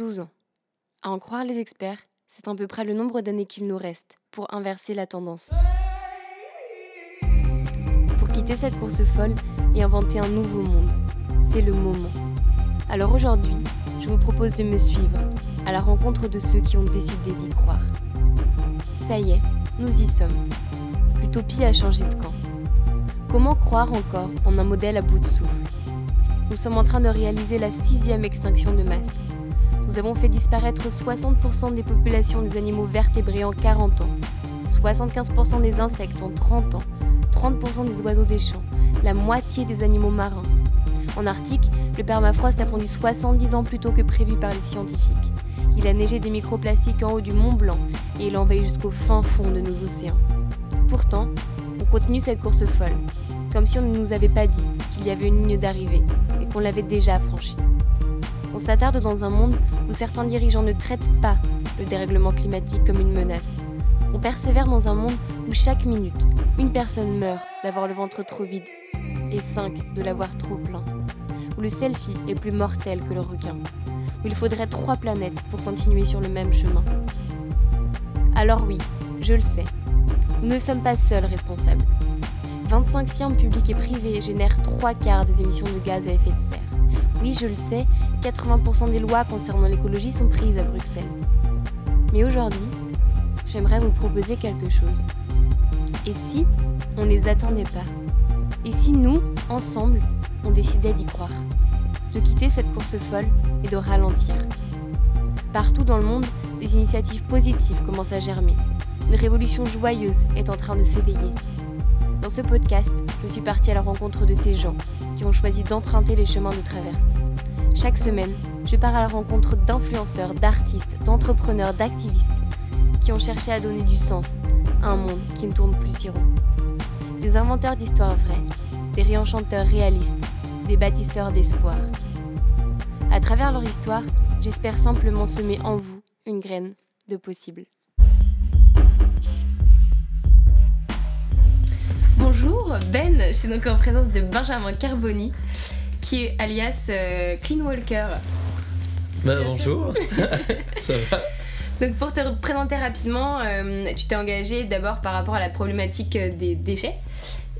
12 ans. À en croire les experts, c'est à peu près le nombre d'années qu'il nous reste pour inverser la tendance. Pour quitter cette course folle et inventer un nouveau monde, c'est le moment. Alors aujourd'hui, je vous propose de me suivre à la rencontre de ceux qui ont décidé d'y croire. Ça y est, nous y sommes. L'utopie a changé de camp. Comment croire encore en un modèle à bout de souffle? Nous sommes en train de réaliser la sixième extinction de masse. Nous avons fait disparaître 60% des populations des animaux vertébrés en 40 ans, 75% des insectes en 30 ans, 30% des oiseaux des champs, la moitié des animaux marins. En Arctique, le permafrost a fondu 70 ans plus tôt que prévu par les scientifiques. Il a neigé des microplastiques en haut du Mont Blanc et il envahit jusqu'au fin fond de nos océans. Pourtant, on continue cette course folle, comme si on ne nous avait pas dit qu'il y avait une ligne d'arrivée et qu'on l'avait déjà franchie. On s'attarde dans un monde où certains dirigeants ne traitent pas le dérèglement climatique comme une menace. On persévère dans un monde où chaque minute, une personne meurt d'avoir le ventre trop vide et cinq de l'avoir trop plein. Où le selfie est plus mortel que le requin. Où il faudrait trois planètes pour continuer sur le même chemin. Alors oui, je le sais, nous ne sommes pas seuls responsables. 25 firmes publiques et privées génèrent trois quarts des émissions de gaz à effet de serre. Oui, je le sais, 80% des lois concernant l'écologie sont prises à Bruxelles. Mais aujourd'hui, j'aimerais vous proposer quelque chose. Et si on ne les attendait pas? Et si nous, ensemble, on décidait d'y croire? De quitter cette course folle et de ralentir Partout dans le monde, des initiatives positives commencent à germer. Une révolution joyeuse est en train de s'éveiller. Dans ce podcast, je suis partie à la rencontre de ces gens qui ont choisi d'emprunter les chemins de traverse. Chaque semaine, je pars à la rencontre d'influenceurs, d'artistes, d'entrepreneurs, d'activistes qui ont cherché à donner du sens à un monde qui ne tourne plus si rond. Des inventeurs d'histoires vraies, des réenchanteurs réalistes, des bâtisseurs d'espoir. À travers leur histoire, j'espère simplement semer en vous une graine de possible. Bonjour, Ben, je suis donc en présence de Benjamin Carboni, qui est alias euh, Clean Walker. Bah, bonjour, ça va Donc pour te présenter rapidement, euh, tu t'es engagé d'abord par rapport à la problématique euh, des déchets.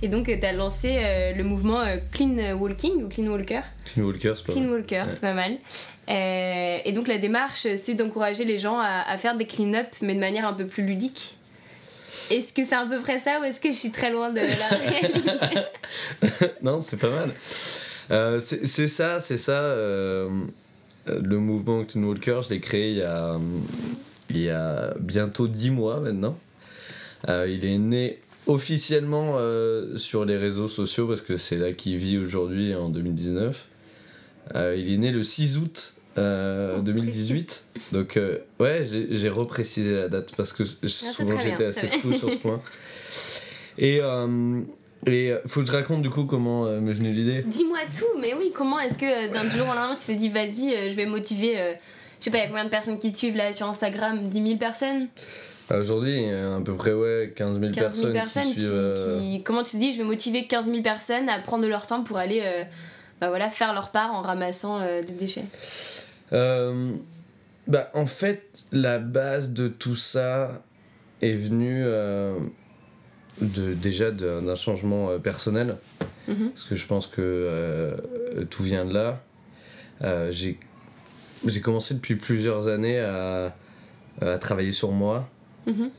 Et donc tu as lancé le mouvement Clean Walking ou Clean Walker. Clean Walker, c'est pas Clean mal. Walker, c'est pas mal. et donc la démarche, c'est d'encourager les gens à, à faire des clean-up, mais de manière un peu plus ludique. Est-ce que c'est à peu près ça ou est-ce que je suis très loin de la réalité? Non, c'est pas mal. Euh, c'est ça, c'est ça. euh, le mouvement Clean Walker, je l'ai créé il y a, il y a bientôt 10 mois maintenant. Euh, il est né officiellement sur les réseaux sociaux parce que c'est là qu'il vit aujourd'hui en 2019. Euh, il est né le 6 août euh, Oh, 2018. Donc, euh, ouais, j'ai reprécisé la date parce que souvent très j'étais assez flou sur ce point. Et euh, et faut que je raconte du coup comment euh, m'est venue l'idée. Dis-moi tout, mais oui, comment est-ce que euh, d'un jour au lendemain tu t'es dit vas-y, euh, je vais motiver, euh, je sais pas, il y a combien de personnes qui te suivent là sur Instagram? 10 000 personnes? Ah, Aujourd'hui, il y a à peu près ouais, 15 000 15 000 personnes, personnes qui qui, suivent. euh, qui- Comment tu te dis je vais motiver 15 000 personnes à prendre de leur temps pour aller euh, bah voilà, faire leur part en ramassant euh, des déchets? Euh, bah, en fait, la base de tout ça est venue euh, de, déjà d'un changement euh, personnel. Mhm. Parce que je pense que euh, tout vient de là. Euh, j'ai commencé depuis plusieurs années à, à travailler sur moi. Mhm.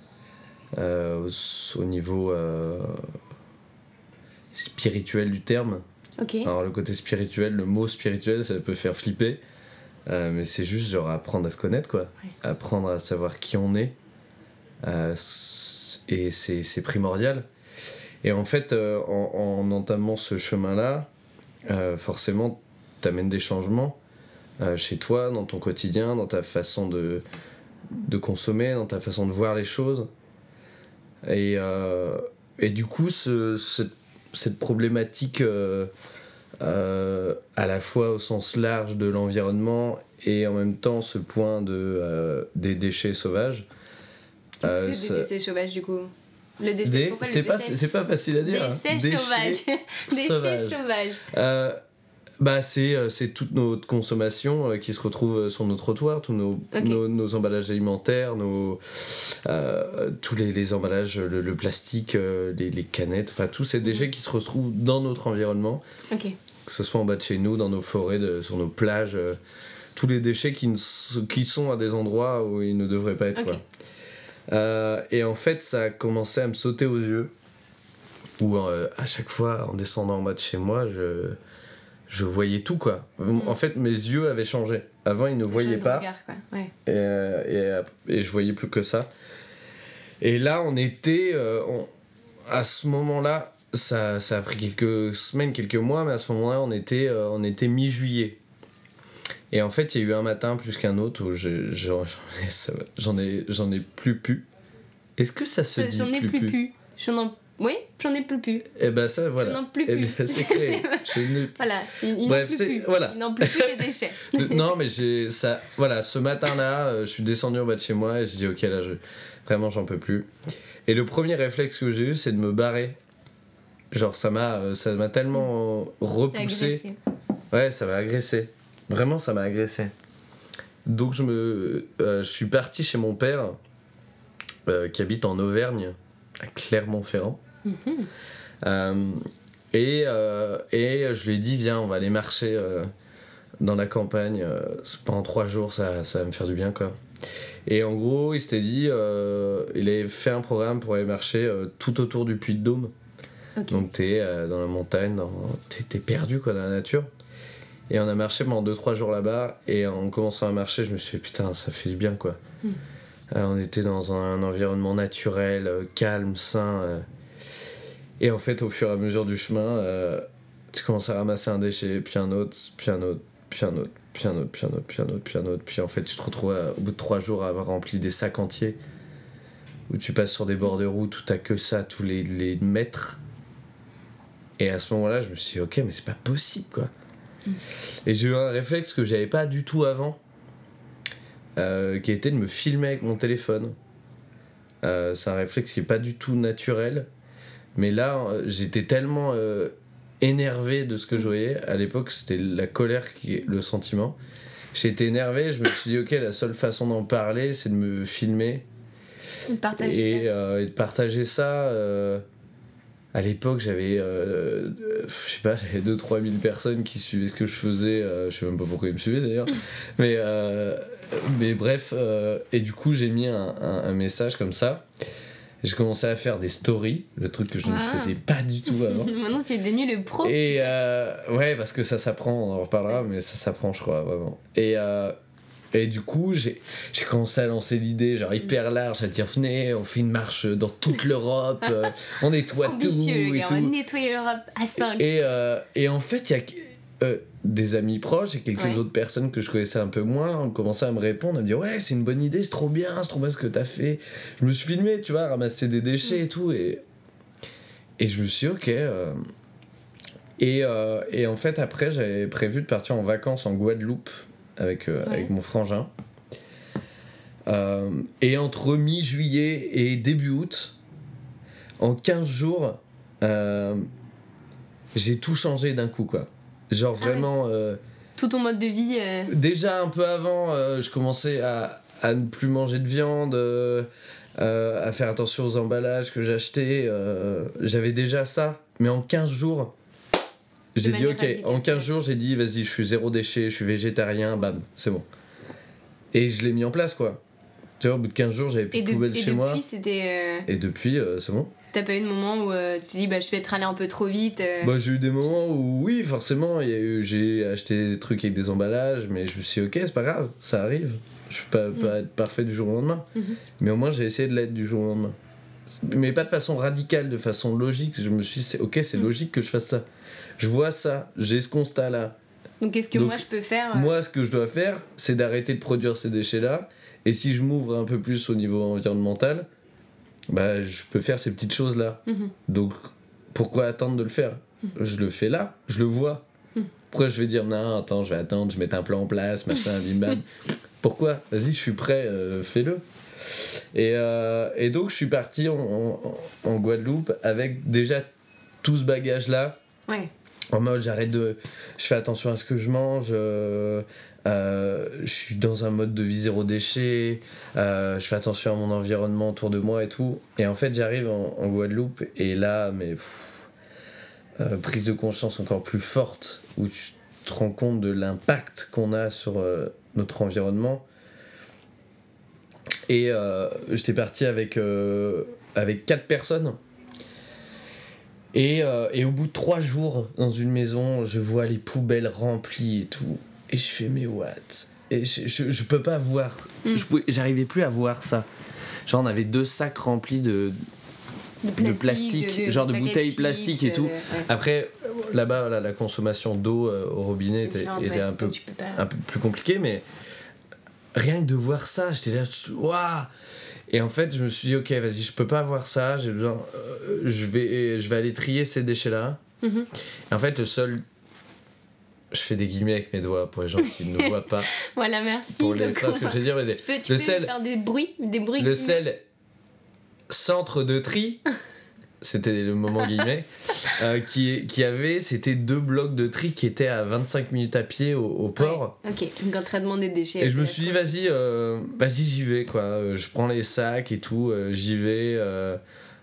euh, au, au niveau spirituel du terme. Alors le côté spirituel, le mot spirituel, ça peut faire flipper. Mais c'est juste genre apprendre à se connaître, quoi. Ouais. Apprendre à savoir qui on est. Euh, et c'est primordial. Et en fait, euh, en, en entamant ce chemin-là, euh, forcément, t'amènes des changements euh, chez toi, dans ton quotidien, dans ta façon de, de consommer, dans ta façon de voir les choses. Et, et du coup, ce- cette, cette problématique, à la fois au sens large de l'environnement et en même temps ce point de, des déchets sauvages. Euh, c'est décès sauvages du coup Le décès, des- c'est pas, pas facile à dire. hein. Décès Déchets sauvages. Déchets sauvages. sauvages. Euh, Bah, c'est euh, c'est toute notre consommation euh, qui se retrouve sur nos trottoirs, tous nos, nos, nos emballages alimentaires, nos, euh, tous les, les emballages, le, le plastique, les, les canettes, enfin tous ces déchets qui se retrouvent dans notre environnement, que ce soit en bas de chez nous, dans nos forêts, de- sur nos plages, euh, tous les déchets qui, ne qui sont à des endroits où ils ne devraient pas être. Quoi. Euh, et en fait, ça a commencé à me sauter aux yeux, où euh, à chaque fois, en descendant en bas de chez moi, je, je voyais tout, quoi. En fait, mes yeux avaient changé. Avant, ils ne voyaient pas, regard, quoi. Ouais. et, euh, et, et je voyais plus que ça. Et là, on était. on- à ce moment-là, ça, ça a pris quelques semaines, quelques mois, mais à ce moment-là, on était, on était mi-juillet. Et en fait, il y a eu un matin plus qu'un autre où je- j'en ai, ai, ai plus pu. Est-ce que ça se dit J'en ai plus pu? Oui, j'en ai plus pu. Eh ben ça, voilà. J'en ai plus Eh pu. bien, c'est créé. Je Voilà, n'en Bref, plus c'est- plus. voilà. Ils n'en plus plus les déchets. non, mais j'ai ça. Voilà, ce matin-là, euh, je suis descendu en bas de chez moi et j'ai dit ok là, je vraiment j'en peux plus. Et le premier réflexe que j'ai eu, c'est de me barrer. Genre ça m'a euh, ça m'a tellement repoussé. Ouais, ça m'a agressé. Vraiment, ça m'a agressé. Donc je me euh, je suis parti chez mon père euh, qui habite en Auvergne, à Clermont-Ferrand. Mhm. Euh, et, et je lui ai dit, viens, on va aller marcher dans la campagne. pendant trois jours, ça, ça va me faire du bien, quoi. Et en gros, il s'était dit, il avait fait un programme pour aller marcher tout autour du Puy de Dôme. Donc t'es dans la montagne, t'es perdu, quoi, dans la nature. Et on a marché pendant 2-3 jours là-bas. Et en commençant à marcher, je me suis dit, putain, ça fait du bien, quoi. Mm. Euh, on était dans un, environnement naturel, euh, calme, sain. euh. Et en fait, au fur et à mesure du chemin, tu commences à ramasser un déchet, puis un autre, puis un autre, puis un autre, puis un autre, puis un autre, puis un autre, puis un autre. Puis en fait, tu te retrouves à- au bout de 3 jours à avoir rempli des sacs entiers. Où tu passes sur des bords de route où t'as que ça tous les, les mètres. Et à ce moment-là, je me suis dit, ok, mais c'est pas possible, quoi. Et j'ai eu un réflexe que j'avais pas du tout avant, euh, qui était de me filmer avec mon téléphone. Euh, c'est un réflexe qui est pas du tout naturel, mais là, euh, j'étais tellement euh, énervé de ce que je voyais. À l'époque, c'était la colère qui est le sentiment. J'étais énervé, je me suis dit, ok, la seule façon d'en parler, c'est de me filmer De partager et, ça. et de partager ça. À l'époque, j'avais, euh, je sais pas, j'avais 2-3 000 personnes qui suivaient ce que je faisais. euh, je sais même pas pourquoi ils me suivaient d'ailleurs. mais, euh, mais bref, euh, et du coup, j'ai mis un, un- un message comme ça. J'ai commencé à faire des stories, le truc que je ne Ah. faisais pas du tout avant. Maintenant, tu es devenu le pro. Et ouais, parce que ça s'apprend, on en reparlera, mais ça s'apprend, je crois, vraiment. Et, et du coup, j'ai commencé à lancer l'idée, genre hyper large, à dire venez, on fait une marche dans toute l'Europe, euh, on nettoie tout le et gars. On va tout. nettoyer l'Europe à 5. Et, euh, et en fait, il y a euh, des amis proches et quelques Ouais. autres personnes que je connaissais un peu moins ont commencé à me répondre, à me dire ouais, c'est une bonne idée, c'est trop bien, c'est trop bien ce que t'as fait. Je me suis filmé, tu vois, ramasser des déchets et tout, et, et je me suis dit, ok. euh, Et, euh, et en fait, après, j'avais prévu de partir en vacances en Guadeloupe avec, euh, Ouais. avec mon frangin. Euh, et entre mi-juillet et début août, en 15 jours, euh, j'ai tout changé d'un coup, quoi. Genre Ah ouais. vraiment. Tout ton mode de vie. déjà un peu avant, je commençais à, à ne plus manger de viande, euh, euh, à faire attention aux emballages que j'achetais. euh, J'avais déjà ça, mais en 15 jours, j'ai dit ok. radicale. En 15 jours, j'ai dit vas-y, je suis zéro déchet, je suis végétarien, bam, c'est bon. Et je l'ai mis en place quoi. Tu vois, au bout de 15 jours, j'avais plus de de- poubelle et chez depuis, moi. c'était. euh, Et depuis, euh, c'est bon. T'as pas eu de moment où euh, tu te dis, bah, je vais être allé un peu trop vite. Bah, j'ai eu des moments où, oui, forcément, j'ai acheté des trucs avec des emballages, mais je me suis dit, ok, c'est pas grave, ça arrive. Je suis pas, pas être parfait du jour au lendemain. Mhm. Mais au moins, j'ai essayé de l'être du jour au lendemain. Mais pas de façon radicale, de façon logique. Je me suis dit, ok, c'est Mhm. logique que je fasse ça. Je vois ça, j'ai ce constat-là. Donc, qu'est-ce que Donc, moi je peux faire euh, Moi, ce que je dois faire, c'est d'arrêter de produire ces déchets-là. Et si je m'ouvre un peu plus au niveau environnemental, bah, je peux faire ces petites choses-là. Mhm. Donc, pourquoi attendre de le faire? Je le fais là, je le vois. Mhm. Pourquoi je vais dire non, attends, je vais attendre, je vais mettre un plan en place, machin, bim bam Pourquoi? Vas-y, je suis prêt, euh, fais-le. Et, euh, et donc, je suis parti en, en- en Guadeloupe avec déjà tout ce bagage-là. Ouais. En mode j'arrête de je fais attention à ce que je mange euh, euh, je suis dans un mode de vie zéro déchet euh, je fais attention à mon environnement autour de moi et tout. Et en fait j'arrive en, Guadeloupe et là mais prise de conscience encore plus forte où tu te rends compte de l'impact qu'on a sur notre environnement. Et j'étais parti avec avec quatre personnes et, euh, et au bout de trois jours dans une maison, je vois les poubelles remplies et tout. Et je fais, mais what? Et je, je, je peux pas voir. Mm. Pouvais- J'arrivais plus à voir ça. Genre, on avait deux sacs remplis de. De plastique, genre de bouteilles plastiques et tout. ouais. Après, là-bas, la consommation d'eau euh, au robinet était, Différentes, était ouais, un, peu, pas- un peu plus compliquée, mais rien que de voir ça, j'étais là, waouh Et en fait, je me suis dit, ok, vas-y, je peux pas voir ça, j'ai besoin. euh, je, vais, je vais aller trier ces déchets-là. Mhm. Et en fait, le seul. Je fais des guillemets avec mes doigts pour les gens qui ne voient pas, Voilà, merci. pour les phrases que je vais dire. mais Tu peux, tu le peux sel- faire des bruits, des bruits. le seul centre de tri, c'était le moment guillemets, euh, qui, qui avait, c'était deux blocs de tri qui étaient à 25 minutes à pied au, au port. Ouais, Ok, donc traitement des déchets. Et je me suis dit, vas-y, euh, vas-y, j'y vais, quoi. Euh, Je prends les sacs et tout, euh, j'y vais.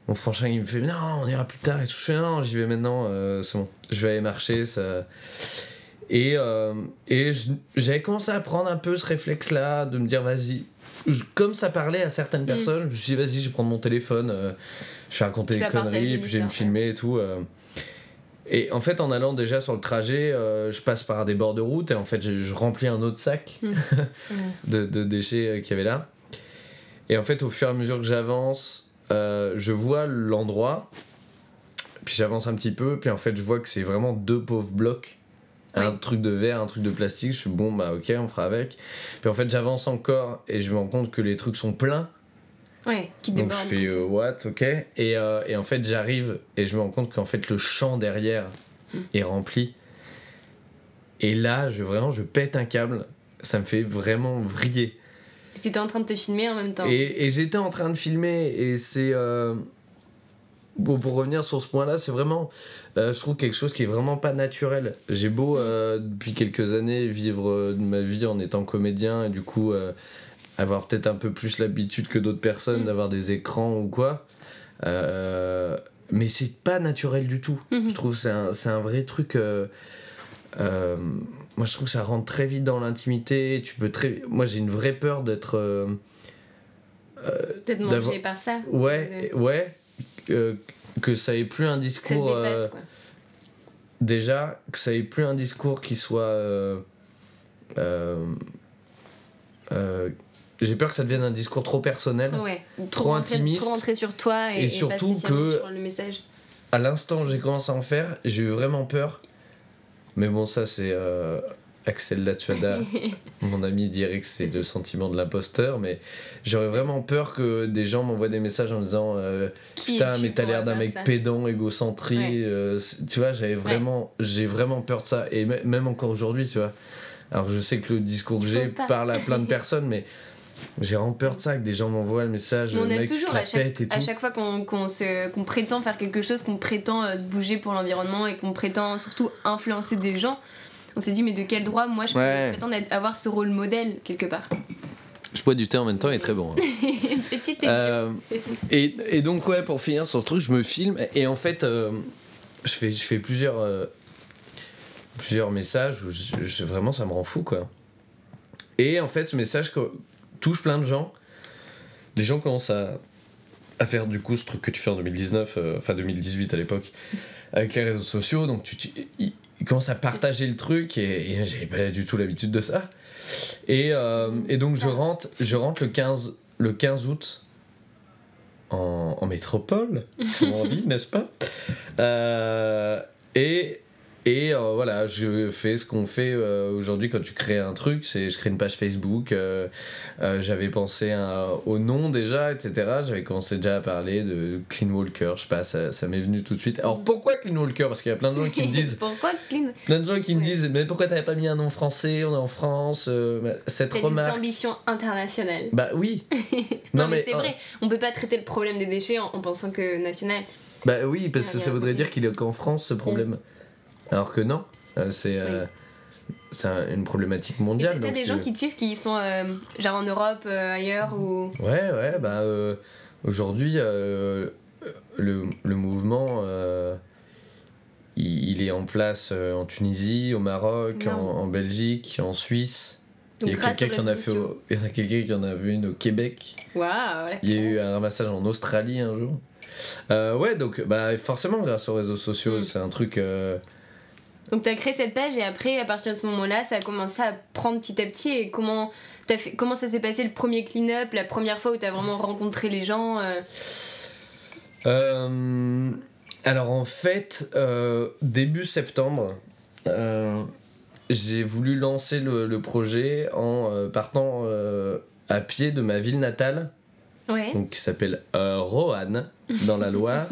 mon frangin, il me fait, non, on ira plus tard et tout. Je fais, non, j'y vais maintenant, c'est bon. Je vais aller marcher, ça. Et, et j'avais commencé à prendre un peu ce réflexe-là, de me dire, vas-y. Je- Comme ça parlait à certaines personnes, je me suis dit, vas-y, je vais prendre mon téléphone, euh, je vais raconter Tu des conneries, et puis je vais me filmer et tout. euh. Et en fait, en allant déjà sur le trajet, euh, je passe par des bords de route et en fait, je, je remplis un autre sac de, de déchets qu'il y avait là. Et en fait, au fur et à mesure que j'avance, je vois l'endroit, puis j'avance un petit peu, puis en fait, je vois que c'est vraiment deux pauvres blocs. Un truc de verre, un truc de plastique, je suis bon, bah ok, on fera avec. Puis en fait, j'avance encore et je me rends compte que les trucs sont pleins. Ouais, qui Donc je fais euh, what, ok. Et, euh, et en fait, j'arrive et je me rends compte qu'en fait, le champ derrière Mm. est rempli. Et là, je, vraiment, je pète un câble. Ça me fait vraiment vriller. Tu étais en train de te filmer en même temps. Et, et j'étais en train de filmer et c'est. euh, Bon, pour revenir sur ce point-là, c'est vraiment, euh, je trouve quelque chose qui est vraiment pas naturel. J'ai beau euh, depuis quelques années vivre euh, ma vie en étant comédien et du coup avoir peut-être un peu plus l'habitude que d'autres personnes Mm. d'avoir des écrans ou quoi. Mais c'est pas naturel du tout. Mhm. Je trouve que c'est un, un vrai truc. moi, je trouve que ça rentre très vite dans l'intimité. Tu peux très. Moi, j'ai une vraie peur d'être. Peut-être d'avoir- mangé par ça. Ouais, ouais. Euh, que ça ait plus un Ça discours. dépasse, euh, quoi. déjà, que ça ait plus un discours qui soit. euh, euh, j'ai peur que ça devienne un discours trop personnel. Ouais. trop rentrer- intimiste. Trop rentrer sur toi et, surtout que- sur le message. À l'instant où j'ai commencé à en faire, j'ai eu vraiment peur. Mais bon, ça, c'est Axel Latuada, mon ami, dirait que c'est le sentiment de l'imposteur. Mais j'aurais vraiment peur que des gens m'envoient des messages en me disant euh, Putain, mais t'as l'air d'un mec pédant, égocentrique. Ouais. euh, tu vois, j'avais vraiment, j'ai vraiment peur de ça. Et me- même encore aujourd'hui, tu vois. Alors, je sais que le discours que j'ai parle à plein de personnes, mais j'ai vraiment peur de ça, que des gens m'envoient le message, on mec, je toujours à chaque, pète et à tout. chaque fois qu'on prétend faire quelque chose, qu'on prétend euh, se bouger pour l'environnement et qu'on prétend surtout influencer des gens, on s'est dit mais de quel droit moi je peux Ouais. prétendre être- avoir ce rôle modèle quelque part? Je bois du thé en même temps, il est très bon. hein. Petite Euh, et, et donc ouais pour finir sur ce truc je me filme et en fait euh, je fais je fais plusieurs euh, plusieurs messages où je- je- vraiment ça me rend fou quoi et en fait ce message touche plein de gens les gens commencent à à faire du coup ce truc que tu fais en 2019 euh, enfin 2018 à l'époque avec les réseaux sociaux donc tu, tu- ils, ils commencent à partager le truc et, j'avais pas du tout l'habitude de ça. Et, euh, donc je rentre je rentre le 15 le 15 août en, en métropole, comme on dit, n'est-ce pas? Euh, Et, et euh, voilà, je fais ce qu'on fait euh, aujourd'hui quand tu crées un truc, c'est je crée une page Facebook, euh, j'avais pensé à- au nom déjà, etc. J'avais commencé déjà à parler de Clean Walker, je sais pas, ça, ça m'est venu tout de suite. Alors pourquoi Clean Walker? Parce qu'il y a plein de gens qui me disent, Pourquoi Clean? plein de gens qui me disent, mais pourquoi t'avais pas mis un nom français, on est en France, bah, cette T'as des remarque... ambitions internationales. Bah oui Non, mais, c'est vrai, on peut pas traiter le problème des déchets en, en pensant que national. Bah oui, parce que Il y a ça voudrait dire qu'il est qu'en France ce problème. Alors que non, euh, c'est euh, c'est un- une problématique mondiale. T'as des gens qui te suivent qui sont euh, genre en Europe, euh, ailleurs ou. Ouais, ouais, bah euh, aujourd'hui, le, le mouvement, il, il est en place en Tunisie, au Maroc, en, Belgique, en Suisse. Donc il y a quelqu'un qui en a fait au- il y a quelqu'un qui en a vu une au Québec. Waouh, Il y a eu un ramassage en Australie un jour. Ouais, donc bah, forcément, grâce aux réseaux sociaux, Mm. c'est un truc. Donc t'as créé cette page et après, à partir de ce moment-là, ça a commencé à prendre petit à petit. Et comment, t'as fait, comment ça s'est passé le premier clean-up, la première fois où t'as vraiment rencontré les gens euh, Euh, alors en fait, euh, début septembre, j'ai voulu lancer le, le projet en partant à pied de ma ville natale, Ouais. donc qui s'appelle Roanne, dans la Loire,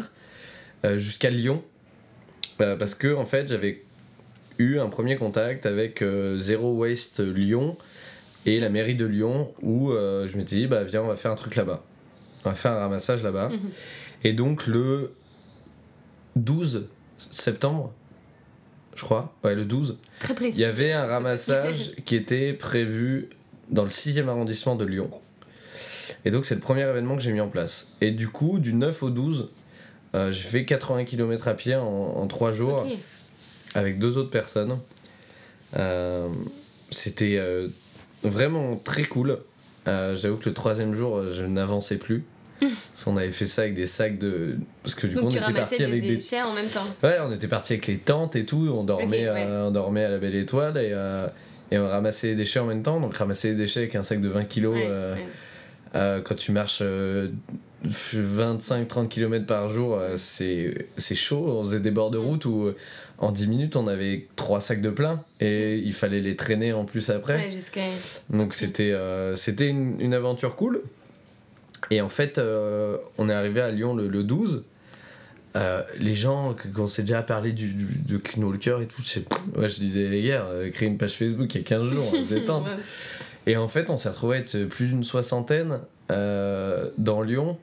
jusqu'à Lyon. Parce que en fait, j'avais eu un premier contact avec euh, Zero Waste Lyon et la mairie de Lyon où euh, je m'étais dit, bah viens, on va faire un truc là-bas. On va faire un ramassage là-bas. Mhm. Et donc le 12 septembre, je crois, ouais, le 12, Très précis. il y avait un ramassage qui était prévu dans le 6e arrondissement de Lyon. Et donc c'est le premier événement que j'ai mis en place. Et du coup, du 9 au 12, euh, j'ai fait 80 km à pied en, en 3 jours. Avec deux autres personnes. Euh, C'était euh, vraiment très cool. Euh, J'avoue que le troisième jour, je n'avançais plus. Parce qu'on avait fait ça avec des sacs de. Parce que du coup, Donc on tu était parti des avec des. déchets en même temps. Ouais, on était parti avec les tentes et tout. On dormait, ouais. euh, on dormait à la belle étoile et, euh, et on ramassait les déchets en même temps. Donc, ramasser les déchets avec un sac de 20 kilos Ouais, euh, ouais. quand tu marches euh, 25-30 km par jour, c'est c'est chaud. On faisait des bords de route où en 10 minutes on avait trois sacs de plein et il fallait les traîner en plus après. Ouais. Donc c'était euh, c'était une, une aventure cool. Et en fait, euh, on est arrivé à Lyon le, le 12. Euh, les gens, qu'on s'est déjà parlé du, du- de Clean Walker et tout, je, ouais, je disais les gars, créer une page Facebook il y a 15 jours, on détendre. Ouais. Et en fait, on s'est retrouvé à être plus d'une soixantaine dans Lyon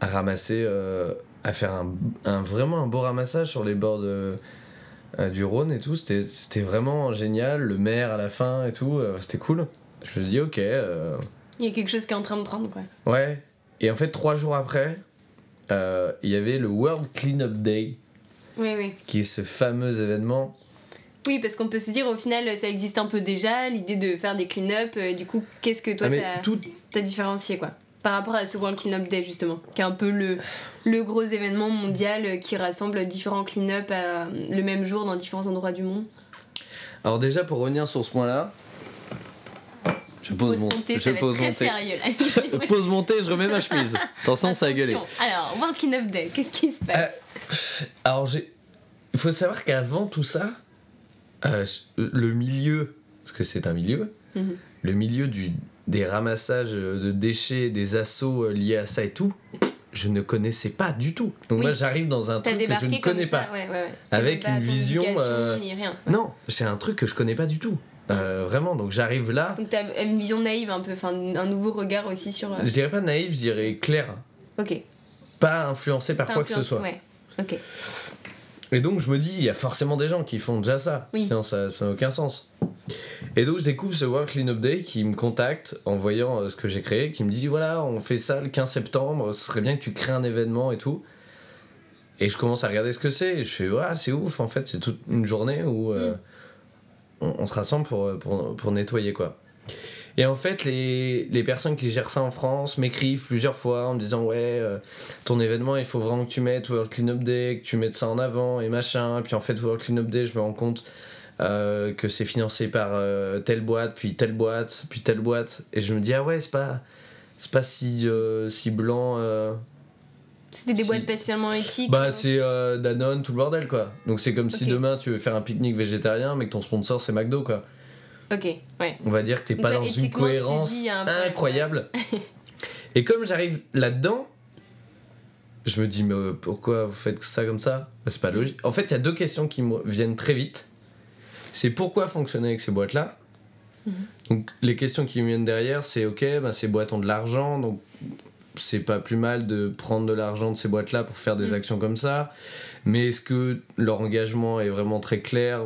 à ramasser, à faire un, un- vraiment un beau ramassage sur les bords de, du Rhône et tout. C'était c'était vraiment génial. Le maire à la fin et tout, euh, c'était cool. Je me suis dit, ok, euh, Il y a quelque chose qui est en train de prendre quoi. ouais. Et en fait, trois jours après, euh, il y avait le World Cleanup Day, Oui, oui. qui est ce fameux événement Oui, parce qu'on peut se dire au final ça existe un peu déjà, l'idée de faire des clean-up. euh, du coup, qu'est-ce que toi Ah, mais t'as tout, t'as différencié quoi Par rapport à ce World Cleanup Day justement, qui est un peu le, le gros événement mondial euh, qui rassemble différents clean-up à- le même jour dans différents endroits du monde. Alors déjà pour revenir sur ce point-là, je pose mon, thé, je pose mon thé. là. pose mon thé, je remets ma chemise. Attention, ça a gueulé. Alors, World Cleanup Day, qu'est-ce qui se passe Alors j'ai, il faut savoir qu'avant tout ça, euh, le milieu, parce que c'est un milieu, Mhm. le milieu du des ramassages de déchets, des assauts euh, liés à ça et tout, je ne connaissais pas du tout. Donc Oui. moi j'arrive dans un truc que je ne connais ça, pas. ouais, ouais, Avec pas une vision, euh, rien. Non, c'est un truc que je connais pas du tout. Euh, vraiment, donc j'arrive là. Donc t'as une vision naïve un peu, enfin un nouveau regard aussi sur. euh, Je dirais pas naïf, je dirais clair. Ok. Pas influencé par Pas quoi que ce soit. Ouais. Ok. Et donc je me dis, il y a forcément des gens qui font déjà ça. Oui. Sinon ça n'a aucun sens. Et donc je découvre ce World Cleanup Day qui me contacte en voyant euh, ce que j'ai créé, qui me dit voilà, on fait ça le 15 septembre, ce serait bien que tu crées un événement et tout. Et je commence à regarder ce que c'est, et je fais ouais, c'est ouf en fait, c'est toute une journée où euh, on, on se rassemble pour, euh, pour, pour nettoyer quoi. Et en fait, les, les personnes qui gèrent ça en France m'écrivent plusieurs fois en me disant Ouais, euh, ton événement, il faut vraiment que tu mettes World Cleanup Day, que tu mettes ça en avant et machin. Et puis en fait, World Cleanup Day, je me rends compte euh, que c'est financé par euh, telle boîte, puis telle boîte, puis telle boîte. Et je me dis Ah ouais, c'est pas, c'est pas si, si blanc. C'était des Si. boîtes pas spécialement éthiques. Bah, c'est Danone, tout le bordel quoi. Donc c'est comme si demain tu veux faire un pique-nique végétarien, mais que ton sponsor c'est McDo quoi. Ok, ouais. On va dire que t'es pas dans une cohérence dit, un problème, incroyable. Et comme j'arrive là-dedans, je me dis, mais euh, pourquoi vous faites ça comme ça? Bah, C'est pas logique. En fait, il y a deux questions qui me viennent très vite. C'est pourquoi fonctionner avec ces boîtes-là? Mhm. Donc, les questions qui me viennent derrière, c'est ok, bah, ces boîtes ont de l'argent, donc c'est pas plus mal de prendre de l'argent de ces boîtes-là pour faire des Mm. actions comme ça. Mais est-ce que leur engagement est vraiment très clair?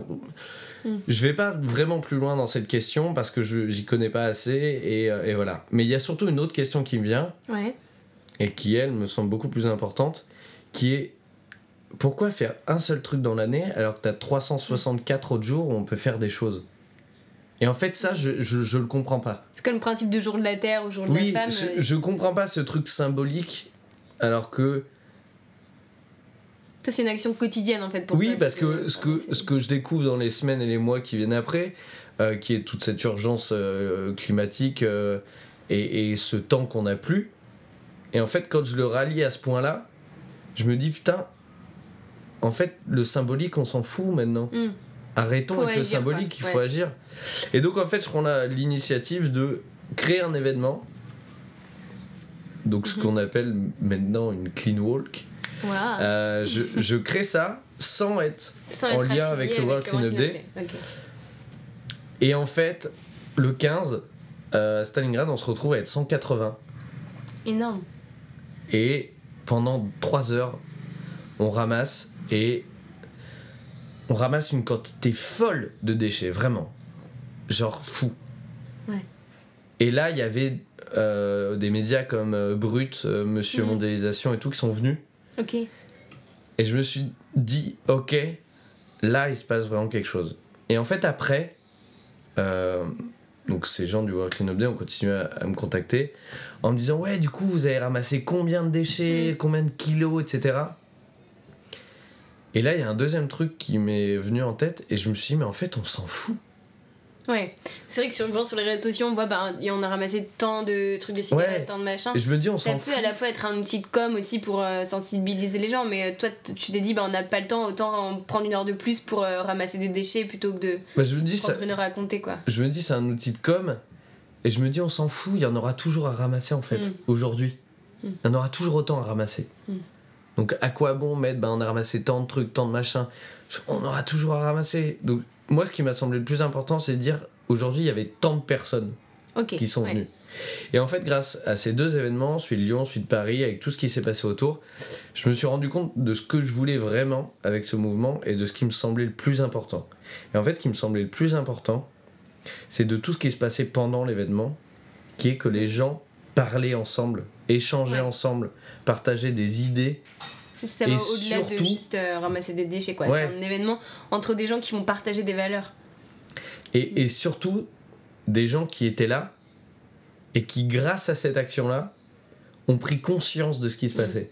Mm. Je vais pas vraiment plus loin dans cette question parce que je j'y connais pas assez et, euh, et voilà. Mais il y a surtout une autre question qui me vient Ouais. et qui elle me semble beaucoup plus importante, qui est pourquoi faire un seul truc dans l'année alors que tu as 364 autres jours où on peut faire des choses? Et en fait ça je, je, je le comprends pas. C'est comme le principe de jour de la Terre ou jour de Oui, la femme. je, euh, je comprends pas ce truc symbolique alors que Ça, c'est une action quotidienne en fait pour oui toi, parce que euh, ce que c'est- ce que je découvre dans les semaines et les mois qui viennent après euh, qui est toute cette urgence euh, climatique euh, et, et ce temps qu'on n'a plus et en fait quand je le rallie à ce point là je me dis putain en fait le symbolique on s'en fout maintenant Hmm. arrêtons Faut avec le symbolique quoi. il faut Ouais. agir et donc en fait je prends l'initiative de créer un événement donc ce Mhm. qu'on appelle maintenant une clean walk Euh, je, je crée ça sans être Sans en être lien avec le World Cleanup Day. Et en fait, le 15, euh, Stalingrad, on se retrouve à être 180. Énorme. Et pendant 3 heures, on ramasse et on ramasse une quantité folle de déchets, vraiment. Genre fou. Ouais. Et là, il y avait euh, des médias comme euh, Brut, euh, Monsieur Mhm. Mondialisation et tout qui sont venus. Ok. Et je me suis dit, ok, là, il se passe vraiment quelque chose. Et en fait, après, euh, donc ces gens du World Cleanup Day ont continué à, à me contacter en me disant, ouais, du coup, vous avez ramassé combien de déchets, Mm. combien de kilos, etc. Et là, il y a un deuxième truc qui m'est venu en tête et je me suis dit, mais en fait, on s'en fout. Ouais. C'est vrai que sur, sur les réseaux sociaux, on voit, bah, on a ramassé tant de trucs de cigarettes, Ouais. tant de machins. Et je me dis, on Ça s'en peut fout. à la fois être un outil de com aussi pour euh, sensibiliser les gens, mais euh, toi, tu t'es dit, bah, on n'a pas le temps, autant en prendre une heure de plus pour euh, ramasser des déchets plutôt que de Bah, je me dis, ça, une heure à compter, quoi. je me dis c'est un outil de com et je me dis on s'en fout il y en aura toujours à ramasser en fait Mm. aujourd'hui Mm. il y en aura toujours autant à ramasser Mm. donc à quoi bon mettre ben on a ramassé tant de trucs tant de machins? On aura toujours à ramasser donc moi ce qui m'a semblé le plus important c'est de dire aujourd'hui il y avait tant de personnes qui sont ouais. venues et en fait grâce à ces deux événements celui de Lyon celui de Paris avec tout ce qui s'est passé autour je me suis rendu compte de ce que je voulais vraiment avec ce mouvement et de ce qui me semblait le plus important et en fait ce qui me semblait le plus important c'est de tout ce qui se passait pendant l'événement, qui est que les gens parlaient ensemble, échangeaient Ouais. ensemble, partageaient des idées. Ça, va au-delà de juste euh, ramasser des déchets, quoi. Ouais. C'est un événement entre des gens qui vont partager des valeurs. Et, et surtout, des gens qui étaient là et qui, grâce à cette action-là, ont pris conscience de ce qui se Mm. passait.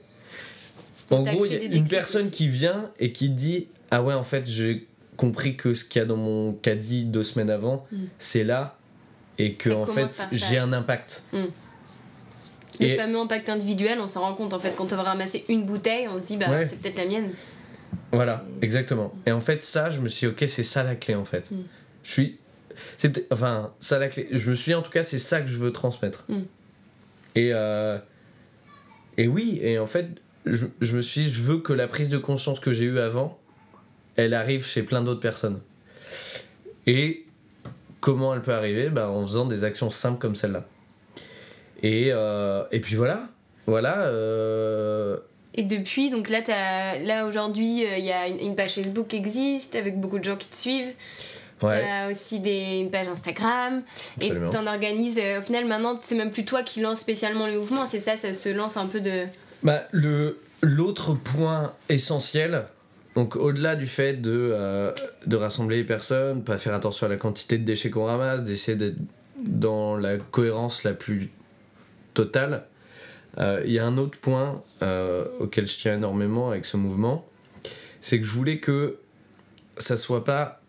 En gros, il y a une personne qui vient et qui dit Ah ouais, en fait, j'ai compris que ce qu'il y a dans mon caddie deux semaines avant, Mm. c'est là, et que Ça en fait, j'ai un impact. Le Et- fameux impact individuel, on s'en rend compte en fait. Quand on va ramasser une bouteille, on se dit, bah, Ouais. c'est peut-être la mienne. Voilà, exactement. Et en fait, ça, je me suis dit, ok, c'est ça la clé en fait. Mm. Je suis. C'est. Enfin, ça la clé. Je me suis dit, en tout cas, c'est ça que je veux transmettre. Mm. Et. euh, et oui, et en fait, je, je me suis dit, je veux que la prise de conscience que j'ai eue avant, elle arrive chez plein d'autres personnes. Et comment elle peut arriver? Bah, En faisant des actions simples comme celle-là. Et, euh, et puis voilà. Voilà. euh, Et depuis, donc là, t'as- là aujourd'hui, euh, il y a une, une page Facebook qui existe avec beaucoup de gens qui te suivent. ouais. T'as aussi des, une page Instagram. Absolument. Et t'en organises. au final, maintenant, c'est même plus toi qui lance spécialement le mouvement. C'est ça, ça se lance un peu de. Bah, le, l'autre point essentiel, donc au-delà du fait de, euh, de rassembler les personnes, pas faire attention à la quantité de déchets qu'on ramasse, d'essayer d'être dans la cohérence la plus totale, euh, il y a un autre point euh, auquel je tiens énormément avec ce mouvement, c'est que je voulais que ça soit pas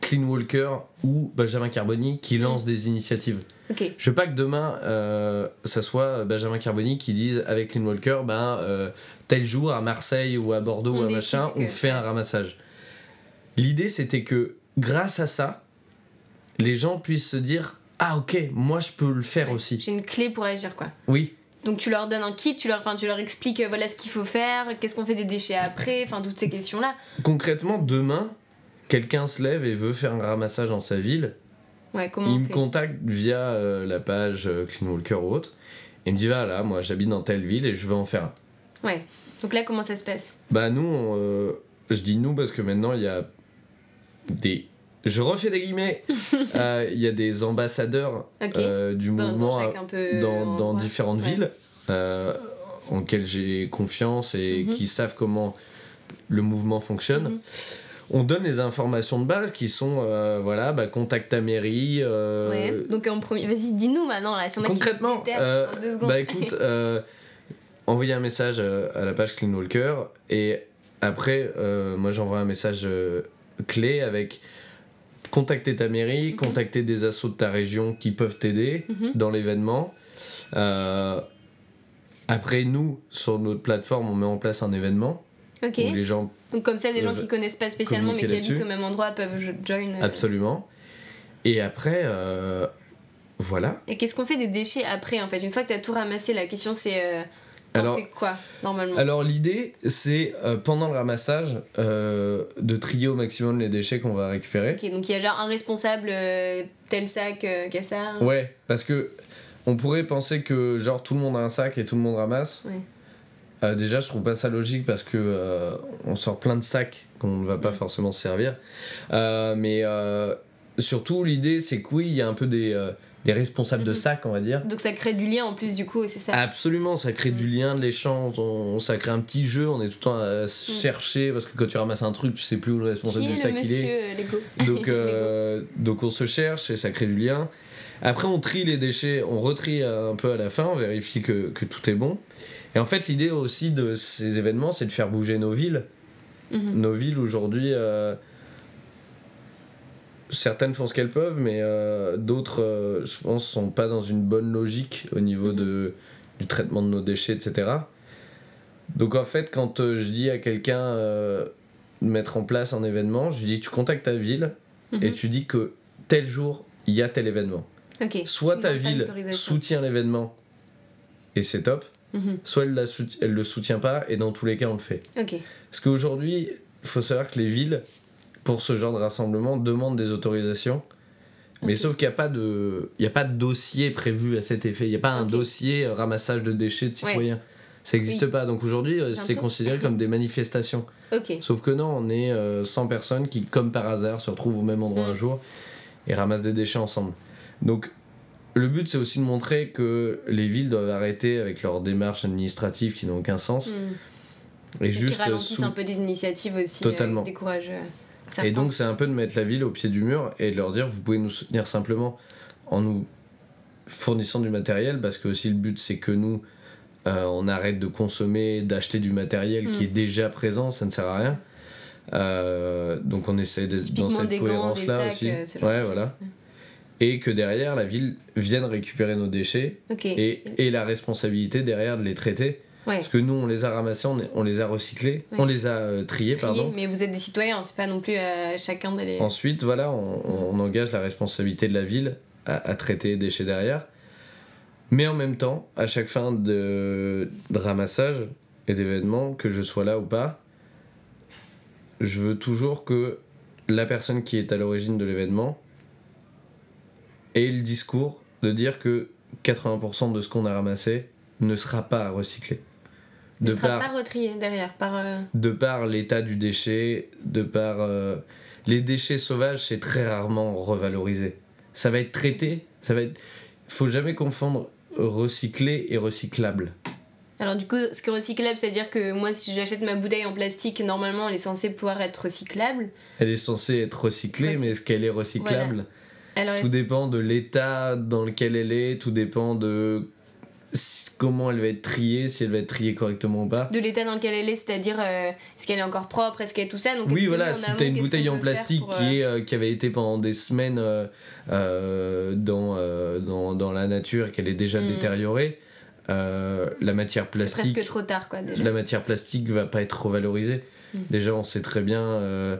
Clean Walker ou Benjamin Carboni qui lance des initiatives. Ok. Je veux pas que demain, euh, ça soit Benjamin Carboni qui dise avec Clean Walker, ben, euh, tel jour à Marseille ou à Bordeaux On ou à machin, que- on fait un ramassage. L'idée, c'était que grâce à ça, les gens puissent se dire Ah, ok, moi je peux le faire aussi. J'ai une clé pour agir, quoi. Oui, Donc tu leur donnes un kit, tu leur, tu leur expliques euh, voilà ce qu'il faut faire, qu'est-ce qu'on fait des déchets après, enfin toutes ces questions-là. concrètement, demain, quelqu'un se lève et veut faire un ramassage dans sa ville. Ouais, comment il me contacte via euh, la page euh, Clean Walker ou autre. Il me dit voilà, moi j'habite dans telle ville et je veux en faire un. Ouais. Donc là, comment ça se passe? Bah nous, on, euh, je dis nous parce que maintenant il y a des... Je refais des guillemets. Euh, Il y a des ambassadeurs euh, du Dans, mouvement dans peu différentes Ouais. villes euh, en lesquelles j'ai confiance et Mhm. qui savent comment le mouvement fonctionne. Mhm. On donne les informations de base qui sont euh, voilà, bah, contacte ta mairie. Ouais. Donc en premier, vas-y, dis-nous maintenant là. Si on a qui se Concrètement, bah écoute, envoyer un message à la page Clean Walker et après, moi j'envoie un message clé avec contacter ta mairie, Mhm. contacter des assos de ta région qui peuvent t'aider Mhm. dans l'événement. Euh, après, nous, sur notre plateforme, on met en place un événement Ok. où les gens Donc comme ça, des gens qui connaissent pas spécialement mais qui habitent au même endroit peuvent jo- join. euh. Absolument. Et après, euh, voilà. Et qu'est-ce qu'on fait des déchets après en fait? Une fois que t'as tout ramassé, la question c'est Alors- fais quoi normalement Alors l'idée, c'est euh, pendant le ramassage euh, de trier au maximum les déchets qu'on va récupérer. Ok, donc il y a genre un responsable, euh, tel sac, a ça. Ouais, parce que on pourrait penser que genre tout le monde a un sac et tout le monde ramasse. Ouais. Déjà, je trouve pas ça logique parce que on sort plein de sacs qu'on ne va pas forcément se servir. Mais surtout, l'idée, c'est que oui, il y a un peu des, des responsables de Mhm. sacs, on va dire. Donc ça crée du lien en plus du coup, c'est ça. Absolument, ça crée du lien, de l'échange, on, ça crée un petit jeu, on est tout le temps à se chercher parce que quand tu ramasses un truc, tu sais plus où le responsable du sac il est. euh, Lego Donc, euh, donc on se cherche et ça crée du lien. Après, on trie les déchets, on retrie un peu à la fin, on vérifie que, que tout est bon. Et en fait, l'idée aussi de ces événements, c'est de faire bouger nos villes. Mhm. Nos villes aujourd'hui, euh, certaines font ce qu'elles peuvent, mais euh, d'autres, euh, je pense, sont pas dans une bonne logique au niveau de, du traitement de nos déchets, etc. Donc en fait, quand euh, je dis à quelqu'un de mettre en place un événement, je lui dis tu contactes ta ville et Mhm. tu dis que tel jour, il y a tel événement. Soit ta ville soutient l'événement et c'est top, Mhm. soit elle, la elle le soutient pas et dans tous les cas on le fait. Parce qu'aujourd'hui, il faut savoir que les villes, pour ce genre de rassemblement, demandent des autorisations. Mais sauf qu'il n'y a, pas de- y a pas de dossier prévu à cet effet. Il n'y a pas un dossier euh, ramassage de déchets de citoyens. Ça n'existe Oui. pas. Donc aujourd'hui, euh, C'est considéré comme des manifestations. Sauf que non, on est euh, 100 personnes qui, comme par hasard, se retrouvent au même endroit Mm. un jour et ramassent des déchets ensemble. Donc le but, c'est aussi de montrer que les villes doivent arrêter avec leurs démarches administratives qui n'ont aucun sens. Et Et juste qui ralentissent sous- un peu des initiatives aussi. Totalement. Euh, Et donc, c'est un peu de mettre la ville au pied du mur et de leur dire vous pouvez nous soutenir simplement en nous fournissant du matériel, parce que aussi le but c'est que nous, euh, on arrête de consommer, d'acheter du matériel Mm. qui est déjà présent, ça ne sert à rien. Euh, donc, on essaie d'être dans cette cohérence-là aussi. euh, ouais, voilà. Et que derrière, la ville vienne récupérer nos déchets et, et la responsabilité derrière de les traiter. Ouais. Parce que nous, on les a ramassés, on, on les a recyclés, Ouais. on les a euh, triés, pardon. mais vous êtes des citoyens, c'est pas non plus à chacun d'aller. Ensuite, voilà, on, on engage la responsabilité de la ville à, à traiter les déchets derrière. Mais en même temps, à chaque fin de, de ramassage et d'événement, que je sois là ou pas, je veux toujours que la personne qui est à l'origine de l'événement ait le discours de dire que 80% de ce qu'on a ramassé ne sera pas à recycler. Ne De sera par, pas retrié derrière par. euh, de par l'état du déchet, de par euh, les déchets sauvages, c'est très rarement revalorisé. Ça va être traité, ça va être. Faut jamais confondre recyclé et recyclable. Alors du coup, ce qui est recyclable, c'est-à-dire que moi, si j'achète ma bouteille en plastique, normalement, elle est censée pouvoir être recyclable. Elle est censée être recyclée, Recy- mais est-ce qu'elle est recyclable? Alors, Tout dépend de l'état dans lequel elle est, tout dépend de comment elle va être triée, si elle va être triée correctement ou pas. de l'état dans lequel elle est, c'est-à-dire euh, est-ce qu'elle est encore propre, est-ce qu'elle est tout ça. Donc, Oui, voilà, si t'as une bouteille en plastique pour, qui, euh, est, euh, qui avait été pendant des semaines euh, euh, dans, euh, dans, dans la nature et qu'elle est déjà Mhm. détériorée, euh, la matière plastique, presque trop tard, quoi, déjà. la matière plastique va pas être revalorisée. Mhm. Déjà, on sait très bien euh,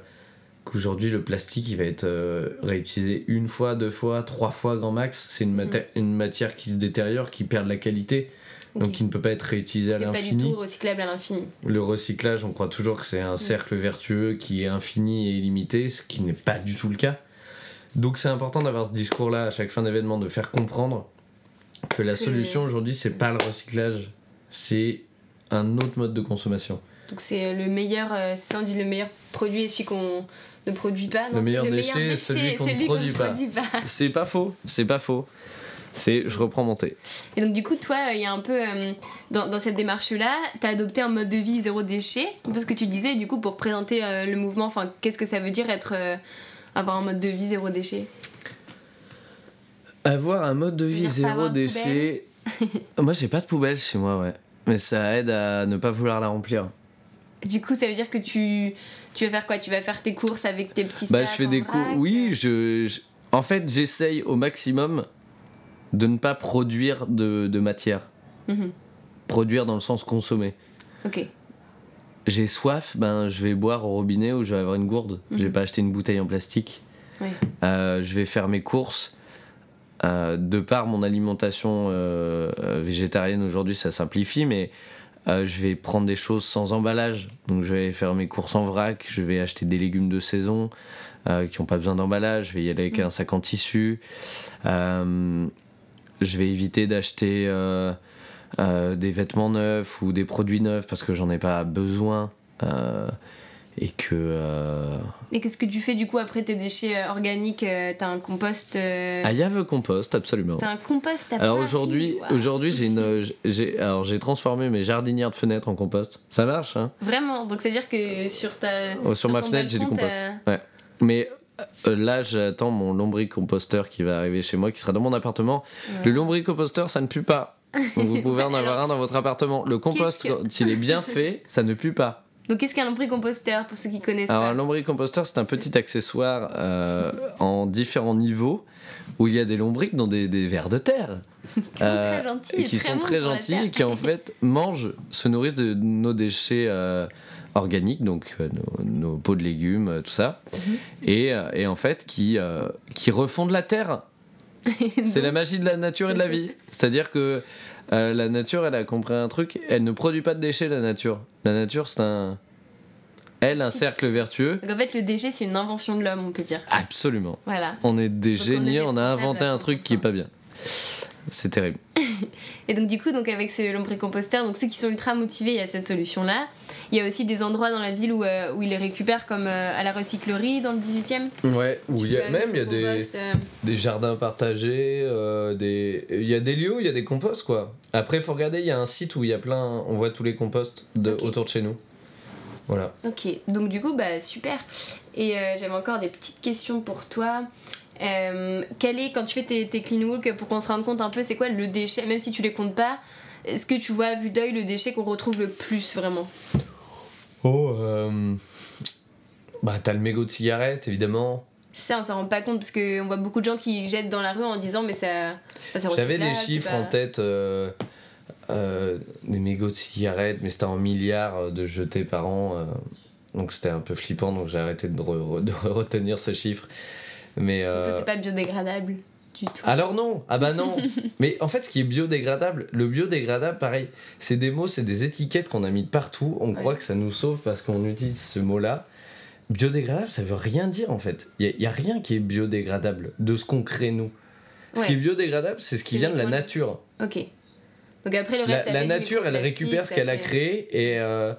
qu'aujourd'hui le plastique il va être euh, réutilisé une fois, deux fois, trois fois grand max. C'est une, maté- une matière qui se détériore, qui perd de la qualité, Donc qui ne peut pas être réutilisée à C'est pas du l'infini. tout recyclable à l'infini. Le recyclage, on croit toujours que c'est un cercle vertueux qui est infini et illimité, ce qui n'est pas du tout le cas. Donc c'est important d'avoir ce discours-là à chaque fin d'événement, de faire comprendre que la solution aujourd'hui, c'est pas le recyclage, c'est un autre mode de consommation. Donc c'est le meilleur, euh, ça on dit le meilleur produit est celui qu'on ne produit pas. le meilleur déchet, c'est celui qu'on ne produit, pas. C'est pas faux, c'est pas faux. C'est, je reprends mon thé. Et donc du coup, toi, il y a un peu euh, dans, dans, cette démarche-là, tu as adopté un mode de vie zéro déchet. Parce que tu disais, du coup, pour présenter euh, le mouvement, enfin, qu'est-ce que ça veut dire être avoir un mode de vie zéro déchet? Avoir un mode de vie zéro déchet. moi, j'ai pas de poubelle chez moi, ouais. Mais ça aide à ne pas vouloir la remplir. Du coup, ça veut dire que tu, tu vas faire quoi? Tu vas faire tes courses avec tes petits Bah, je fais des courses. Oui, je, En fait, j'essaye au maximum de ne pas produire de, de matière. Mhm. Produire dans le sens consommer. Ok. J'ai soif, ben je vais boire au robinet ou je vais avoir une gourde. Je vais mhm. pas acheter une bouteille en plastique. Oui. Euh, je vais faire mes courses. Euh, de par mon alimentation euh, végétarienne aujourd'hui, ça simplifie, mais je vais prendre des choses sans emballage. Donc je vais faire mes courses en vrac, je vais acheter des légumes de saison qui n'ont pas besoin d'emballage, je vais y aller avec mm. un sac en tissu. Euh, je vais éviter d'acheter des vêtements neufs ou des produits neufs parce que j'en ai pas besoin et que euh, et qu'est-ce que tu fais du coup après tes déchets euh, organiques euh, t'as un compost ah il y a un compost absolument. t'as un compost alors aujourd'hui aujourd'hui j'ai une j'ai alors j'ai transformé mes jardinières de fenêtres en compost. Ça marche hein? Vraiment? Donc c'est à dire que sur ta oh, sur, ma fenêtre j'ai du compost. ouais. Mais là j'attends mon lombricomposteur qui va arriver chez moi qui sera dans mon appartement le lombricomposteur ça ne pue pas vous pouvez en avoir un dans votre appartement le compost s'il est bien fait ça ne pue pas donc, qu'est-ce qu'un lombricomposteur pour ceux qui connaissent Alors, un lombricomposteur, c'est un petit accessoire euh, en différents niveaux où il y a des lombrics dans des, des vers de terre. qui sont très euh, gentils. qui sont très gentils et qui, en fait, mangent, se nourrissent de nos déchets. Euh, organiques, donc nos, pots de légumes, tout ça, mhm. et, et, en fait qui, qui refondent la terre. C'est la magie de la nature et de la vie. C'est-à-dire que euh, la nature, elle a compris un truc. Elle ne produit pas de déchets, la nature. La nature, c'est un. Elle, un cercle vertueux. Donc en fait, le déchet, c'est une invention de l'homme, on peut dire. Absolument. Voilà. On est des génies, on, a inventé un truc qui est pas bien. C'est terrible. et donc du coup, donc avec ce lombricomposteur, donc ceux qui sont ultra motivés, il y a cette solution-là. Il y a aussi des endroits dans la ville où, euh, où ils les récupèrent, comme euh, à la recyclerie dans le 18e. Ouais, où il y a même il y a des, euh. des jardins partagés, des... il y a des lieux où il y a des composts, quoi. Après, il faut regarder, il y a un site où il y a plein, on voit tous les composts de, autour de chez nous. Voilà. Ok, donc du coup, bah super. Et j'avais encore des petites questions pour toi. Quel est, quand tu fais tes, tes clean walk, pour qu'on se rende compte un peu, c'est quoi le déchet, même si tu les comptes pas, est-ce que tu vois à vue d'œil le déchet qu'on retrouve le plus vraiment? Oh, euh... bah t'as le mégot de cigarette évidemment. Ça, on s'en rend pas compte parce qu'on voit beaucoup de gens qui jettent dans la rue en disant mais ça. J'avais des chiffres en tête, euh, euh, des mégots de cigarettes, mais c'était en milliards de jetés par an. Euh, donc c'était un peu flippant, donc j'ai arrêté de, de, retenir ce chiffre. Mais, ça, c'est pas biodégradable alors non, ah bah non. Mais en fait, ce qui est biodégradable, le biodégradable, pareil, c'est des mots, c'est des étiquettes qu'on a mis partout. On croit que ça nous sauve parce qu'on utilise ce mot-là. Biodégradable, ça veut rien dire en fait. Il n'y a, rien qui est biodégradable de ce qu'on crée nous. Ce qui est biodégradable, c'est ce qui vient de la nature. Ok. Donc après le reste, la, nature, elle récupère ce qu'elle a créé et euh,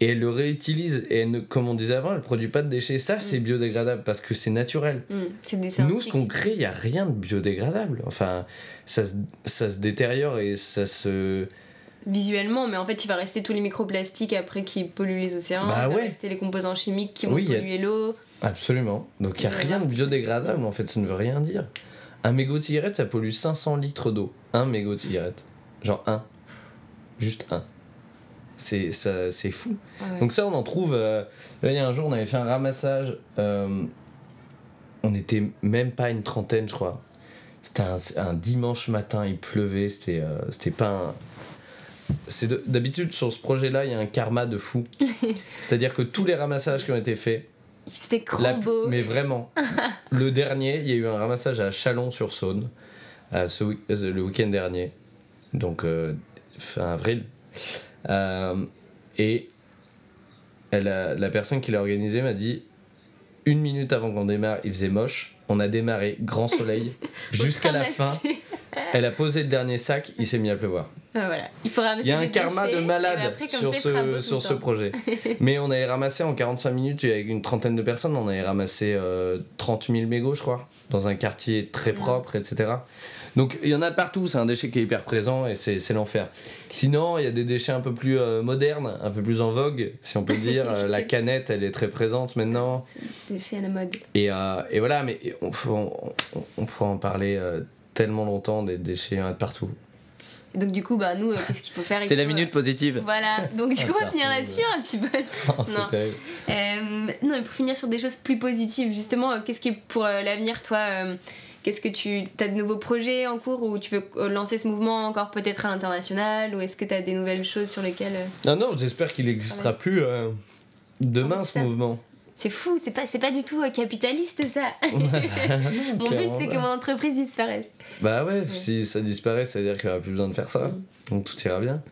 et elle le réutilise. Et comme on disait avant elle produit pas de déchets. Ça c'est mm. biodégradable parce que c'est naturel. Mm. nous ce qu'on crée il y a rien de biodégradable. Enfin ça, ça se détériore et ça se visuellement mais en fait il va rester tous les microplastiques après qui polluent les océans. Bah il va rester les composants chimiques qui vont polluer l'eau. Absolument. Donc il y a rien de biodégradable en fait ça ne veut rien dire. Un mégot de cigarette ça pollue 500 litres d'eau. Un mégot de cigarette. Genre un. Juste un c'est c'est fou. Donc ça, on en trouve... Euh, là, il y a un jour, on avait fait un ramassage. Euh, on était même pas une trentaine, je crois. C'était un, dimanche matin, il pleuvait, c'était euh, c'était pas un... D'habitude, sur ce projet-là, il y a un karma de fou. C'est-à-dire que tous les ramassages qui ont été faits... C'était crambo. Mais vraiment. le dernier, il y a eu un ramassage à Chalon-sur-Saône, le week-end dernier, donc fin avril. Euh, et elle la personne qui l'a organisé m'a dit une minute avant qu'on démarre, il faisait moche. On a démarré grand soleil jusqu'à la fin. Elle a posé le dernier sac, il s'est mis à pleuvoir. Ah, voilà. Il faut ramasser Il y a un karma déchets, de malade après, sur ce, sur ce projet. Mais on avait ramassé en 45 minutes, avec une trentaine de personnes, on avait ramassé euh, 30 000 mégots, je crois, dans un quartier très propre, etc. Donc il y en a de partout, c'est un déchet qui est hyper présent et c'est c'est l'enfer. Sinon, il y a des déchets un peu plus euh, modernes, un peu plus en vogue, si on peut dire. Euh, la canette, elle est très présente maintenant. C'est déchets à la mode. Et, euh, et voilà, mais on, on, on- on pourrait en parler euh, tellement longtemps des déchets il y en a de partout. Et donc, du coup, bah, nous, euh, qu'est-ce qu'il faut faire C'est la minute positive. euh, Voilà. Donc, du coup, on va Ah, finir là-dessus un petit peu. Oh, c'est Non. terrible. Euh, non, mais pour finir sur des choses plus positives, justement, euh, qu'est-ce qui est pour euh, l'avenir, toi euh, Qu'est-ce que tu as de nouveaux projets en cours ou tu veux euh, lancer ce mouvement encore peut-être à l'international ou est-ce que tu as des nouvelles choses sur lesquelles euh, Non, non, j'espère qu'il n'existera plus euh, demain ce mouvement. C'est fou, c'est pas, pas du tout euh, capitaliste ça. Mon but c'est que mon entreprise disparaisse. Bah ouais, si ça disparaît, ça veut dire qu'il n'y aura plus besoin de faire ça. Mm. Donc tout ira bien.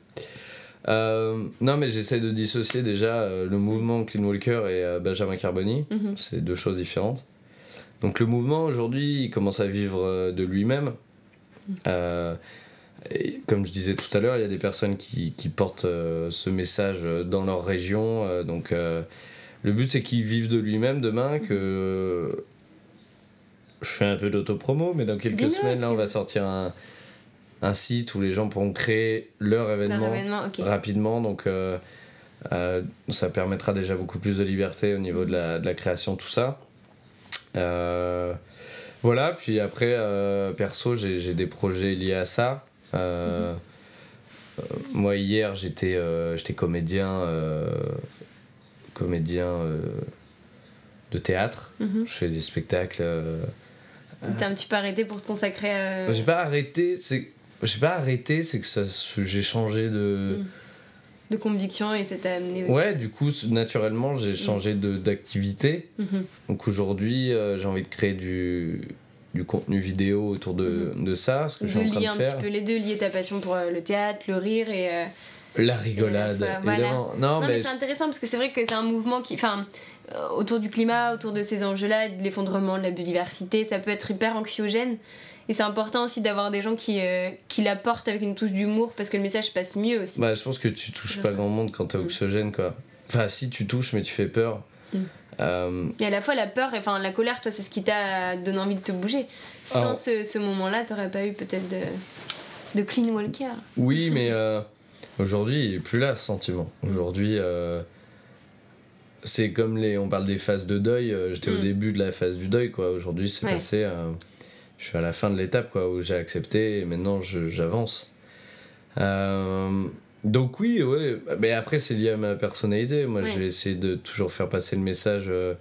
Euh, non, mais j'essaie de dissocier déjà euh, le mouvement Clean Walker et euh, Benjamin Carboni. Mhm. C'est deux choses différentes. Donc le mouvement aujourd'hui, il commence à vivre euh, de lui-même. Euh, et comme je disais tout à l'heure, il y a des personnes qui, qui portent euh, ce message euh, dans leur région. euh, donc euh, le but c'est qu'il vive de lui-même demain, que je fais un peu d'autopromo, mais dans quelques semaines là, on va sortir un, un site où les gens pourront créer leur Leur événement rapidement. Donc, euh, euh, ça permettra déjà beaucoup plus de liberté au niveau de la, de la création, tout ça. Euh, voilà, puis après, euh, perso, j'ai j'ai des projets liés à ça. Euh, moi, hier, j'étais j'étais comédien, comédien de théâtre. Mhm. Je fais des spectacles. T'as un petit peu arrêté pour te consacrer à. J'ai pas arrêté, c'est. J'ai pas arrêté, c'est que ça, j'ai changé de. Mm. De conviction et ça t'a amené. Ouais, du coup, naturellement, j'ai changé de d'activité. Mhm. Donc aujourd'hui, euh, j'ai envie de créer du, du contenu vidéo autour de, de ça, ce que je De suis en train lier de un faire. petit peu les deux, lier ta passion pour euh, le théâtre, le rire et. euh, La rigolade, Et, voilà. évidemment. Non, Non, mais, mais, c'est intéressant parce que c'est vrai que c'est un mouvement qui. Enfin, euh, autour du climat, autour de ces enjeux-là, de l'effondrement de la biodiversité, ça peut être hyper anxiogène. Et c'est important aussi d'avoir des gens qui, euh, qui l'apportent avec une touche d'humour parce que le message passe mieux aussi. bah, je pense que tu touches pas grand monde quand t'es Mm. oxygène, quoi. Enfin, si tu touches, mais tu fais peur. Mm. Euh, Et à la fois la peur, et, enfin la colère, toi, c'est ce qui t'a donné envie de te bouger. Sans Alors- ce, ce moment-là, t'aurais pas eu peut-être de, de clean walker. Oui, mais euh, aujourd'hui, il est plus là, ce sentiment. Aujourd'hui, euh, c'est comme les. On parle des phases de deuil. euh, J'étais au Mm. début de la phase du deuil, quoi. Aujourd'hui, c'est Ouais. passé. Je suis à la fin de l'étape, quoi, où j'ai accepté et maintenant j'avance. Euh, donc, oui, ouais. Mais après, c'est lié à ma personnalité. Moi, Ouais. j'ai essayé de toujours faire passer le message euh,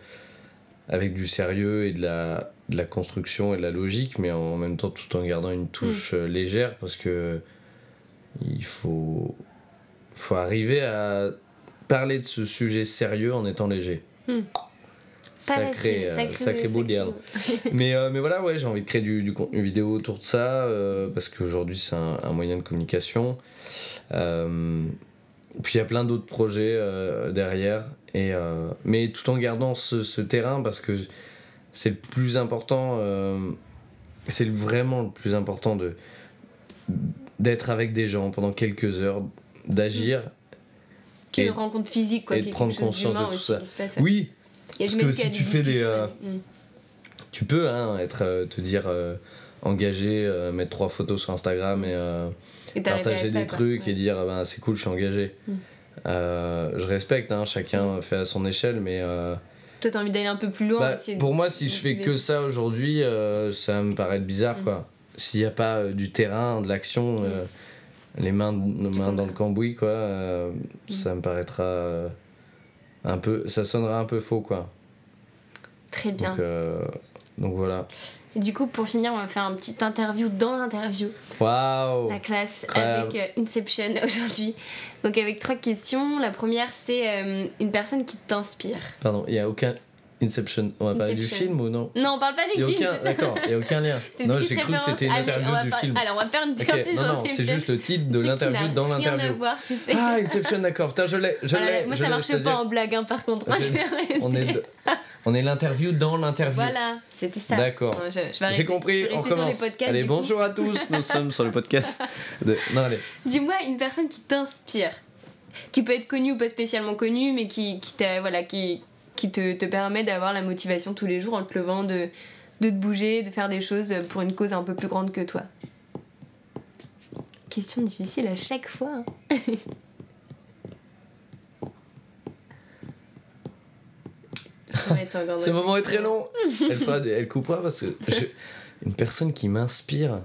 avec du sérieux et de la, de la construction et de la logique, mais en même temps, tout en gardant une touche euh, légère parce que il faut, faut arriver à parler de ce sujet sérieux en étant léger. Hmm. Sacré, euh, sacré- sacré beau sacré deal. mais, euh, mais voilà, ouais, j'ai envie de créer du, du contenu vidéo autour de ça euh, parce qu'aujourd'hui c'est un, un moyen de communication. Euh, puis il y a plein d'autres projets euh, derrière, et, euh, mais tout en gardant ce, ce terrain parce que c'est le plus important, euh, c'est vraiment le plus important de d'être avec des gens pendant quelques heures, d'agir. Qu'il y ait Et- une rencontre physique, quoi. et de prendre conscience de tout aussi ça. qui se passe. Oui, Parce que si tu fais des, euh, Mm. tu peux hein, être, euh, te dire euh, engagé, euh, mettre trois photos sur Instagram et euh, Et partager des trucs Ouais. et dire ben, c'est cool, je suis engagé. Mm. Je respecte, hein, chacun fait à son échelle, mais Toi, t'as envie d'aller un peu plus loin. bah, pour moi, si je fais que ça aujourd'hui, ça va me paraître bizarre. Mm. quoi. S'il n'y a pas du terrain, de l'action, les mains, nos mains dans le cambouis, quoi, ça me paraîtra un peu. Ça sonnera un peu faux, quoi. Très bien. Donc, euh, donc voilà. Et du coup, pour finir, on va faire un petit interview dans l'interview. Waouh! La classe avec euh, Inception aujourd'hui. Donc, avec trois questions. La première, c'est euh, une personne qui t'inspire. Pardon, il n'y a aucun. Inception. On va parler du film ou non Non, on parle pas du Y a film. d'accord, il n'y a aucun lien. Non, j'ai cru que c'était une interview du film. Allez, on va faire une petite non, non, c'est juste le titre de l'interview dans Rien à l'interview. voir, tu sais. Ah, Inception, d'accord. Putain, je l'ai. Voilà, l'ai. moi, je ça c'est-à-dire- pas en blague, hein, par contre. Moi, je C'est- vais arrêter. On est, de- on est l'interview dans l'interview. Voilà, c'était ça. D'accord. J'ai compris, on rester sur les commence. podcasts, allez, bonjour à tous, nous sommes sur le podcast. De... Non, allez. Dis-moi une personne qui t'inspire, qui peut être connue ou pas spécialement connue, mais qui, qui, t'a- voilà, qui, qui te, te permet d'avoir la motivation tous les jours en te levant, de, de te bouger, de faire des choses pour une cause un peu plus grande que toi. Question difficile à chaque fois. hein. Ce moment est très long. Elle, fera, elle coupera parce que je- une personne qui m'inspire.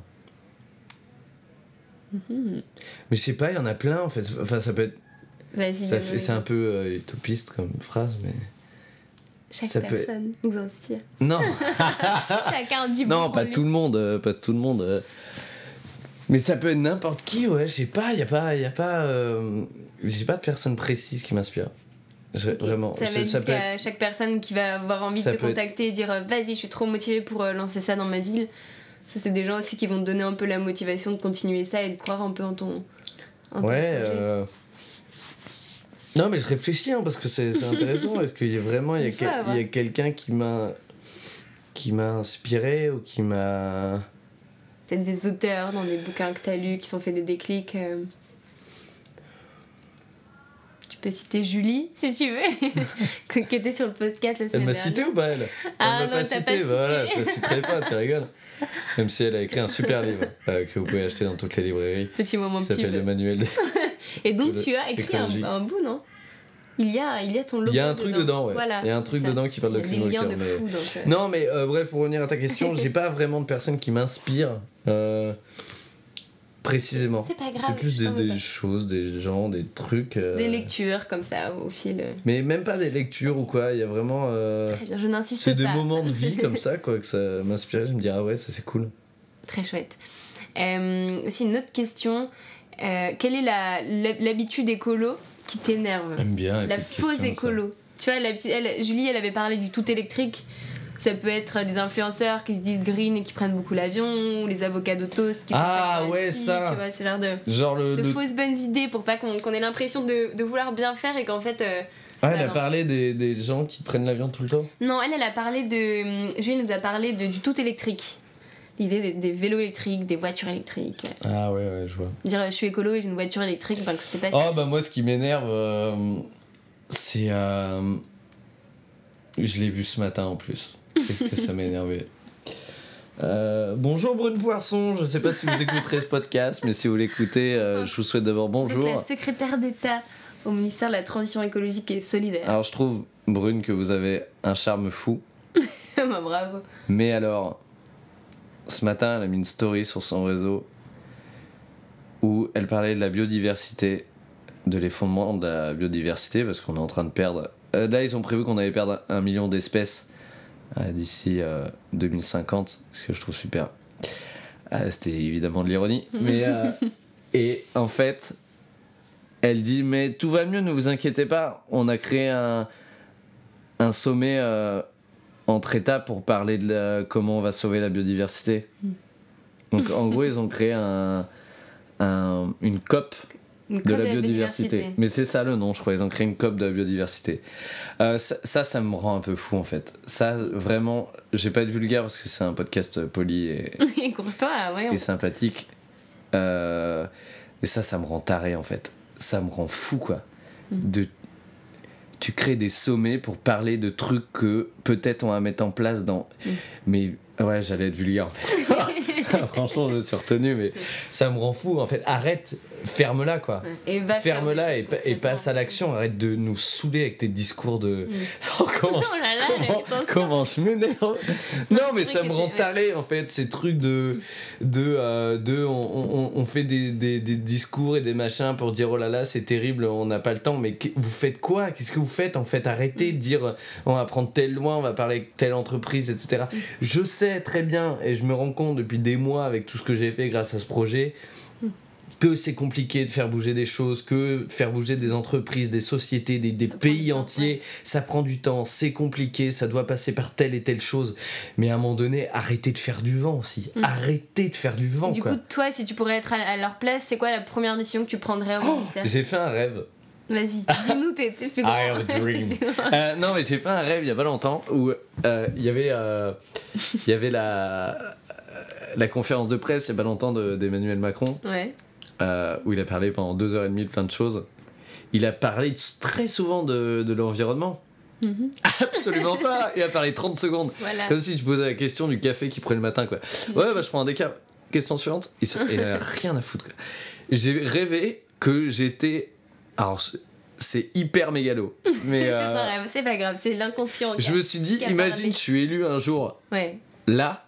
Mhm. Mais je sais pas, il y en a plein en fait. Enfin, ça peut être. C'est un peu euh, utopiste comme phrase, mais. Chaque ça peut- personne nous inspire. Non, Chacun du non, en pas tout le monde, euh, pas tout le monde. euh. Mais ça peut être n'importe qui, ouais. Je sais pas, il y a pas, y a pas, euh, j'ai pas de personne précise qui m'inspire. Vraiment. Ça être ça peut être- chaque personne qui va avoir envie Ça de te être- contacter et dire euh, vas-y, je suis trop motivée pour euh, lancer ça dans ma ville. Ça, c'est des gens aussi qui vont te donner un peu la motivation de continuer ça et de croire un peu en ton, en ton Ouais. projet. euh, Non, mais je réfléchis hein, parce que c'est intéressant. Est-ce qu'il y a vraiment il y a, Il faut quel- avoir. il y a quelqu'un qui m'a qui m'a inspiré ou qui m'a Peut-être des auteurs dans des bouquins que tu as lus qui sont fait des déclics. euh. Tu peux citer Julie, si tu veux, qui était sur le podcast la Elle semaine m'a dernière. cité ou pas elle? Ah Elle m'a non, pas cité, pas bah voilà, je la citerai pas, tu rigoles. Même si elle a écrit un super livre euh, que vous pouvez acheter dans toutes les librairies. Petit moment qui s'appelle le manuel. des- Et donc de tu as écrit un, bout, non? Il y, a, il y a ton logo. Il y a un truc dedans, ouais. Voilà, Il y a un truc ça. dedans qui parle liens cœur. de mais- fou. Donc, euh, Non, mais euh, bref, pour revenir à ta question, j'ai pas vraiment de personne qui m'inspire euh, précisément. C'est pas grave, C'est plus des, des choses, des gens, des trucs. euh, Des lectures comme ça au fil. euh. Mais même pas des lectures ou quoi, il y a vraiment. euh, Très bien, je n'insiste C'est pas. des moments de vie comme ça, quoi, que ça m'inspire. Je me dis, ah ouais, ça c'est cool. Très chouette. Euh, aussi une autre question. Quelle est l'habitude écolo qui t'énerve? J'aime bien. La fausse ça. écolo. Tu vois, la petite- elle- Julie, elle avait parlé du tout électrique. Ça peut être des influenceurs qui se disent green et qui prennent beaucoup l'avion, ou les avocats de toast qui Ah, sont ouais, ça. Tu vois, c'est l'air de, Genre le. de le- fausses bonnes idées pour pas qu'on qu'on ait l'impression de, de vouloir bien faire et qu'en fait. euh, Ah, elle Bah a non. parlé des, des gens qui prennent l'avion tout le temps Non, elle, elle a parlé de. Julie nous a parlé de, du tout électrique. L'idée des, des vélos électriques, des voitures électriques. Ah ouais, ouais, je vois. Dire je suis écolo et j'ai une voiture électrique, ben que c'était pas ça. Oh bah moi ce qui m'énerve euh, c'est euh, je l'ai vu ce matin en plus. Qu'est-ce que ça m'a énervé. Euh, bonjour Brune Poisson, je sais pas si vous écouterez ce podcast, mais si vous l'écoutez, euh, je vous souhaite d'abord bonjour. la secrétaire d'État au ministère de la Transition écologique et solidaire. Alors je trouve Brune que vous avez un charme fou, bah, bravo. mais alors ce matin elle a mis une story sur son réseau où elle parlait de la biodiversité, de l'effondrement de la biodiversité, parce qu'on est en train de perdre. euh, là, ils ont prévu qu'on allait perdre un million d'espèces d'ici euh, 2050, ce que je trouve super. Euh, C'était évidemment de l'ironie, mais. euh, et en fait, elle dit Mais tout va mieux, ne vous inquiétez pas, on a créé un, un sommet euh, entre États pour parler de la- comment on va sauver la biodiversité. Donc en gros, ils ont créé un, un- une COP Une de la biodiversité. Mais c'est ça le nom, je crois. Ils ont créé une COP de la biodiversité. Euh, ça, ça, ça me rend un peu fou en fait. Ça, vraiment, j'ai pas être vulgaire parce que c'est un podcast poli et, Et courtois, ouais. on- et sympathique. Euh, et ça, ça me rend taré en fait. Ça me rend fou quoi. Mm. De, tu crées des sommets pour parler de trucs que peut-être on va mettre en place dans. Mm. Mais ouais, j'allais être vulgaire en fait. Franchement, je me suis retenu, mais ça me rend fou en fait. Arrête, ferme-la quoi. Et Ferme-la et, passe à l'action. Arrête de nous saouler avec tes discours de. Oh, comment, Oh là là, comment, comment je m'énerve Non, mais ça me rend taré en fait, ces trucs de. de, euh, de on, on- on fait des, des, des discours et des machins pour dire oh là là, c'est terrible, on n'a pas le temps. Mais vous faites quoi? Qu'est-ce que vous faites En fait, arrêtez de dire on va prendre tel loin, on va parler avec telle entreprise, etc. Je sais très bien et je me rends compte depuis des mois avec tout ce que j'ai fait grâce à ce projet que c'est compliqué de faire bouger des choses, que faire bouger des entreprises, des sociétés, des, pays temps, entiers, ça prend du temps, c'est compliqué, ça doit passer par telle et telle chose. Mais à un moment donné, arrêtez de faire du vent aussi. Mm. Arrêtez de faire du vent, Du quoi. coup, toi, si tu pourrais être à, leur place, c'est quoi la première décision que tu prendrais au Oh, ministère? J'ai fait un rêve. Vas-y, dis-nous tes, tes plus I have a dream. Euh, non, mais j'ai fait un rêve il y a pas longtemps où euh, il y avait, euh, il y avait la, la conférence de presse il y a pas longtemps de- d'Emmanuel Macron Ouais. Euh, où il a parlé pendant deux heures et demie de plein de choses. Il a parlé très souvent de, de l'environnement. Mhm. Absolument pas Il a parlé 30 secondes. Voilà. Comme si tu posais la question du café qu'il prenait le matin, quoi. Ouais, bah je prends un décap. Question suivante. Il, se- il a rien à foutre. J'ai rêvé que j'étais. Alors, c'est- hyper mégalo. Mais. C'est euh, un rêve, c'est pas grave, c'est l'inconscient. je me suis dit, imagine, je suis élu un jour. Ouais. Là,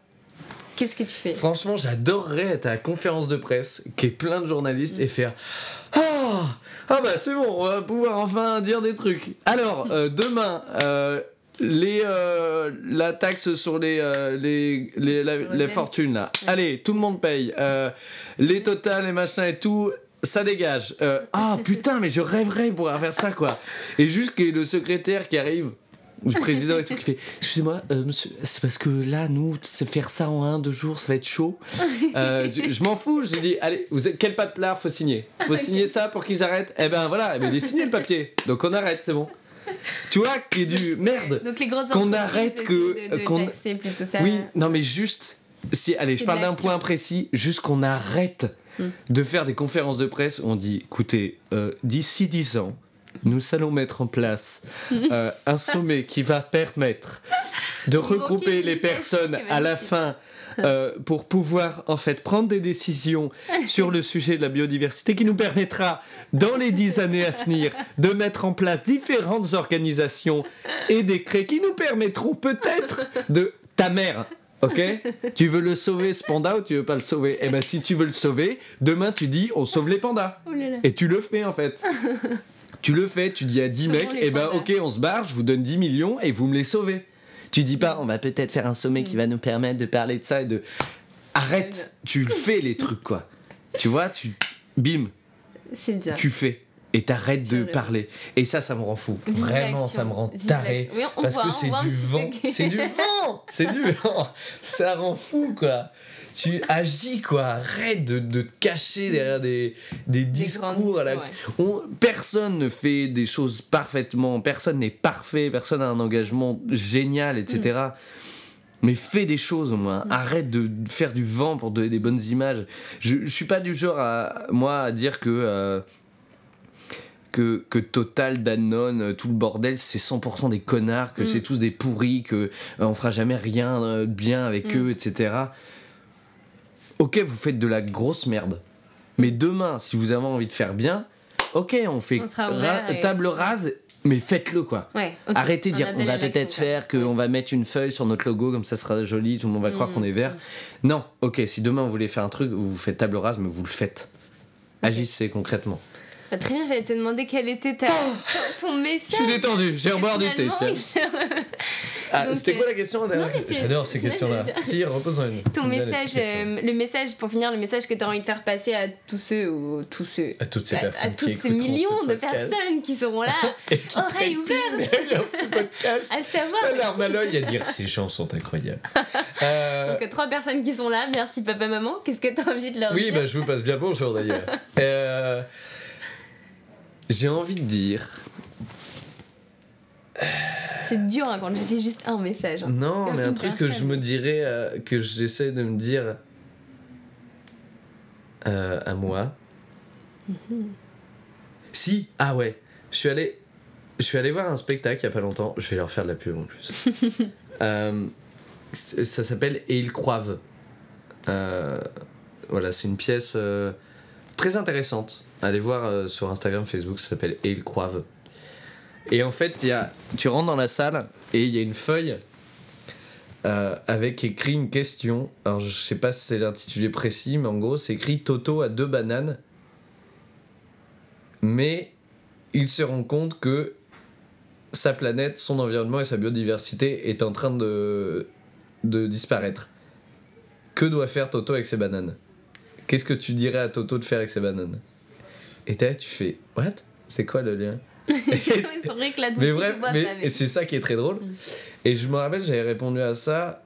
Qu'est-ce que tu fais? Franchement, j'adorerais être à la conférence de presse, qui est plein de journalistes, et faire Ah Ah bah c'est bon, on va pouvoir enfin dire des trucs. Alors, euh, demain, euh, les, euh, la taxe sur les, euh, les, les, la- fortunes, là. Allez, tout le monde paye. Euh, les totales, les machins et tout. Ça dégage. Ah putain, mais je rêverais de pouvoir faire ça quoi. Et juste ait le secrétaire qui arrive, le président et tout, qui fait Excusez-moi, euh, monsieur, c'est parce que là, nous, faire ça en un, deux jours, ça va être chaud. Euh, je je m'en fous, j'ai dit Allez, vous êtes quel pape là Faut signer? Faut signer ça pour qu'ils arrêtent? Eh ben voilà, elle m'a dit Signez le papier. Donc on arrête, c'est bon. Tu vois, qui est du merde. Donc les grosses Qu'on arrête que- de, de qu'on- ça. Oui, non mais juste, si, allez, je de parle d'un point précis, juste qu'on arrête Hmm. de faire des conférences de presse où on dit, écoutez, euh, d'ici 10 ans, nous allons mettre en place euh, un sommet qui va permettre de regrouper les personnes à la fin euh, pour pouvoir en fait prendre des décisions sur le sujet de la biodiversité qui nous permettra dans les 10 années à venir de mettre en place différentes organisations et décrets qui nous permettront peut-être de ta mère Ok? Tu veux le sauver ce panda ou tu veux pas le sauver? Eh ben si tu veux le sauver, demain tu dis on sauve les pandas. Oh là là. Et tu le fais en fait. Tu le fais, tu dis à 10 Sauvons mecs, les eh ben ok on se barre, je vous donne 10 millions et vous me les sauvez. Tu dis pas on va peut-être faire un sommet qui va nous permettre de parler de ça et de... Arrête, tu le fais les trucs quoi. Tu vois, tu... Bim, C'est bien. tu fais. Et t'arrêtes de vrai. parler. Et ça, ça me rend fou. Vraiment, ça me rend taré. Oui, parce voit, que c'est du vent. C'est du vent. C'est du vent. Ça rend fou, quoi. Tu agis, quoi. Arrête de, de te cacher derrière des, des discours. à la- ouais. On- personne ne fait des choses parfaitement. Personne n'est parfait. Personne n'a un engagement génial, etc. Mm. Mais fais des choses au moins. Arrête de faire du vent pour donner des bonnes images. Je, je suis pas du genre à moi à dire que euh, que, que Total, Danone, euh, tout le bordel, c'est 100% des connards, que Mm. c'est tous des pourris, que euh, on fera jamais rien euh, de bien avec Mm. eux, etc. Ok, vous faites de la grosse merde. Mais demain, si vous avez envie de faire bien, ok, on fait On sera ra- ouvert et- table rase, mais faites-le quoi. Ouais. Arrêtez de dire on va peut-être faire qu'on va mettre une feuille sur notre logo comme ça sera joli, tout le monde va croire Mm. qu'on est vert. Non, ok, si demain vous voulez faire un truc, vous faites table rase, mais vous le faites. Agissez concrètement. Ah, Très bien, j'allais te demander quel était ta, ton, ton message. Je suis détendu, j'ai reboire du thé, tiens. Ah, c'était quoi euh, la question mais c'est- J'adore ces questions-là. Si, repose-en une. Ton message, euh, le message, pour finir, le message que tu as envie de faire passer à tous ceux ou tous ceux. À toutes ces à, personnes à toutes ces millions ce de personnes qui seront là, oreilles ouvertes. ce podcast. à savoir. La larme à l'œil à dire ces gens sont incroyables. Euh, Donc, euh, trois personnes qui sont là, merci papa, maman. Qu'est-ce que tu as envie de leur Oui, dire bah, je vous passe bien bonjour d'ailleurs. Euh, J'ai envie de dire. C'est dur hein, quand j'ai juste un message. hein. Non, mais un truc que je me dirais, euh, que j'essaie de me dire euh, à moi. Si, ah ouais, je suis allé, je suis allé voir un spectacle il y a pas longtemps. Je vais leur faire de la pub en plus. Euh, ça s'appelle Et ils croivent. Voilà, c'est une pièce très intéressante. Allez voir sur Instagram, Facebook, ça s'appelle Et ils croivent. Et en fait, y a, tu rentres dans la salle et il y a une feuille euh, avec écrit une question. Alors, je sais pas si c'est l'intitulé précis, mais en gros, c'est écrit Toto a deux bananes. Mais il se rend compte que sa planète, son environnement et sa biodiversité est en train de, de disparaître. Que doit faire Toto avec ses bananes? Qu'est-ce que tu dirais à Toto de faire avec ses bananes? Et là, tu fais What? C'est quoi le lien? c'est vrai que la Mais bref, c'est ça qui est très drôle. Mm. Et je me rappelle, j'avais répondu à ça.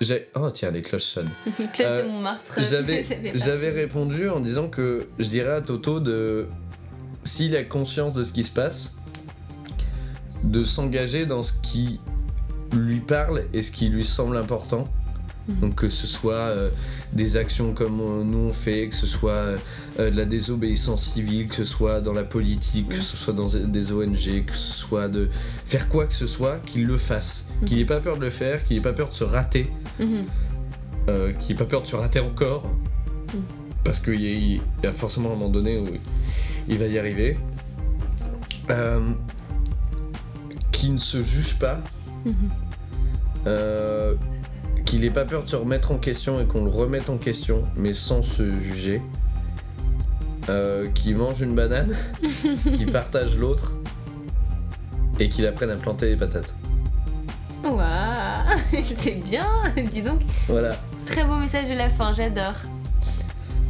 J'ai... Oh tiens, les cloches sonnent. Cloche Euh, de Montmartre. J'avais, ça fait partie. j'avais répondu en disant que je dirais à Toto de, s'il a conscience de ce qui se passe, de s'engager dans ce qui lui parle et ce qui lui semble important. Mhm. Donc que ce soit euh, des actions comme euh, nous on fait, que ce soit euh, de la désobéissance civile, que ce soit dans la politique, que ce soit dans des ONG, que ce soit de faire quoi que ce soit, qu'il le fasse. Qu'il Mhm. n'ait pas peur de le faire, qu'il n'ait pas peur de se rater Mhm. euh, qui n'ait pas peur de se rater encore. Mm. Parce qu'il y, a- il y a forcément un moment donné où il va y arriver. Qui ne se juge pas. Mhm. Qu'il n'ait pas peur de se remettre en question et qu'on le remette en question, mais sans se juger. Euh, qui mange une banane, qui partage l'autre, et qu'il apprenne à planter les patates. Waouh, c'est bien, dis donc. Voilà. Très beau message de la fin, j'adore.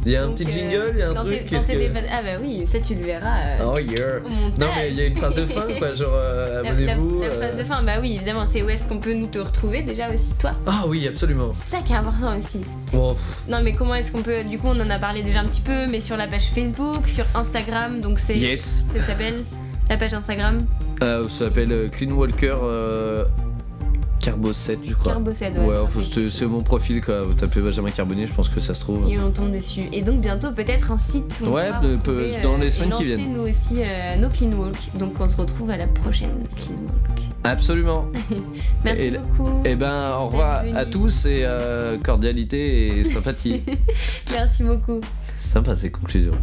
Il y a un Donc, petit euh, jingle, il y a un dans truc. tes- dans qu'est-ce tes que- débat- Ah bah oui, ça tu le verras. euh, Oh yeah! Non mais il y a une phrase de fin quoi, genre euh, abonnez-vous. la- la phrase de fin, bah oui, évidemment, c'est où est-ce qu'on peut nous te retrouver déjà aussi, toi? Ah oui, absolument. C'est ça qui est important aussi. Bon, Non, mais comment est-ce qu'on peut. Du coup, on en a parlé déjà un petit peu, mais sur la page Facebook, sur Instagram, donc c'est. yes. Ça s'appelle la page Instagram? Euh, ça s'appelle Clean Walker euh, Carbo 7 je crois. Carbocède. Ouais, rappelle. c'est mon profil quoi. Vous tapez Benjamin Carbonnier, je pense que ça se trouve. Et on tombe dessus. Et donc bientôt peut-être un site où on Ouais, pourra peu- retrouver, peu- dans les euh, semaines et qui viennent. nous aussi euh, nos clean walk. Donc on se retrouve à la prochaine clean walk. Absolument. Merci Et- beaucoup. Et ben au revoir Bienvenue. à tous et euh, cordialité et sympathie. Merci beaucoup. C'est sympa ces conclusions.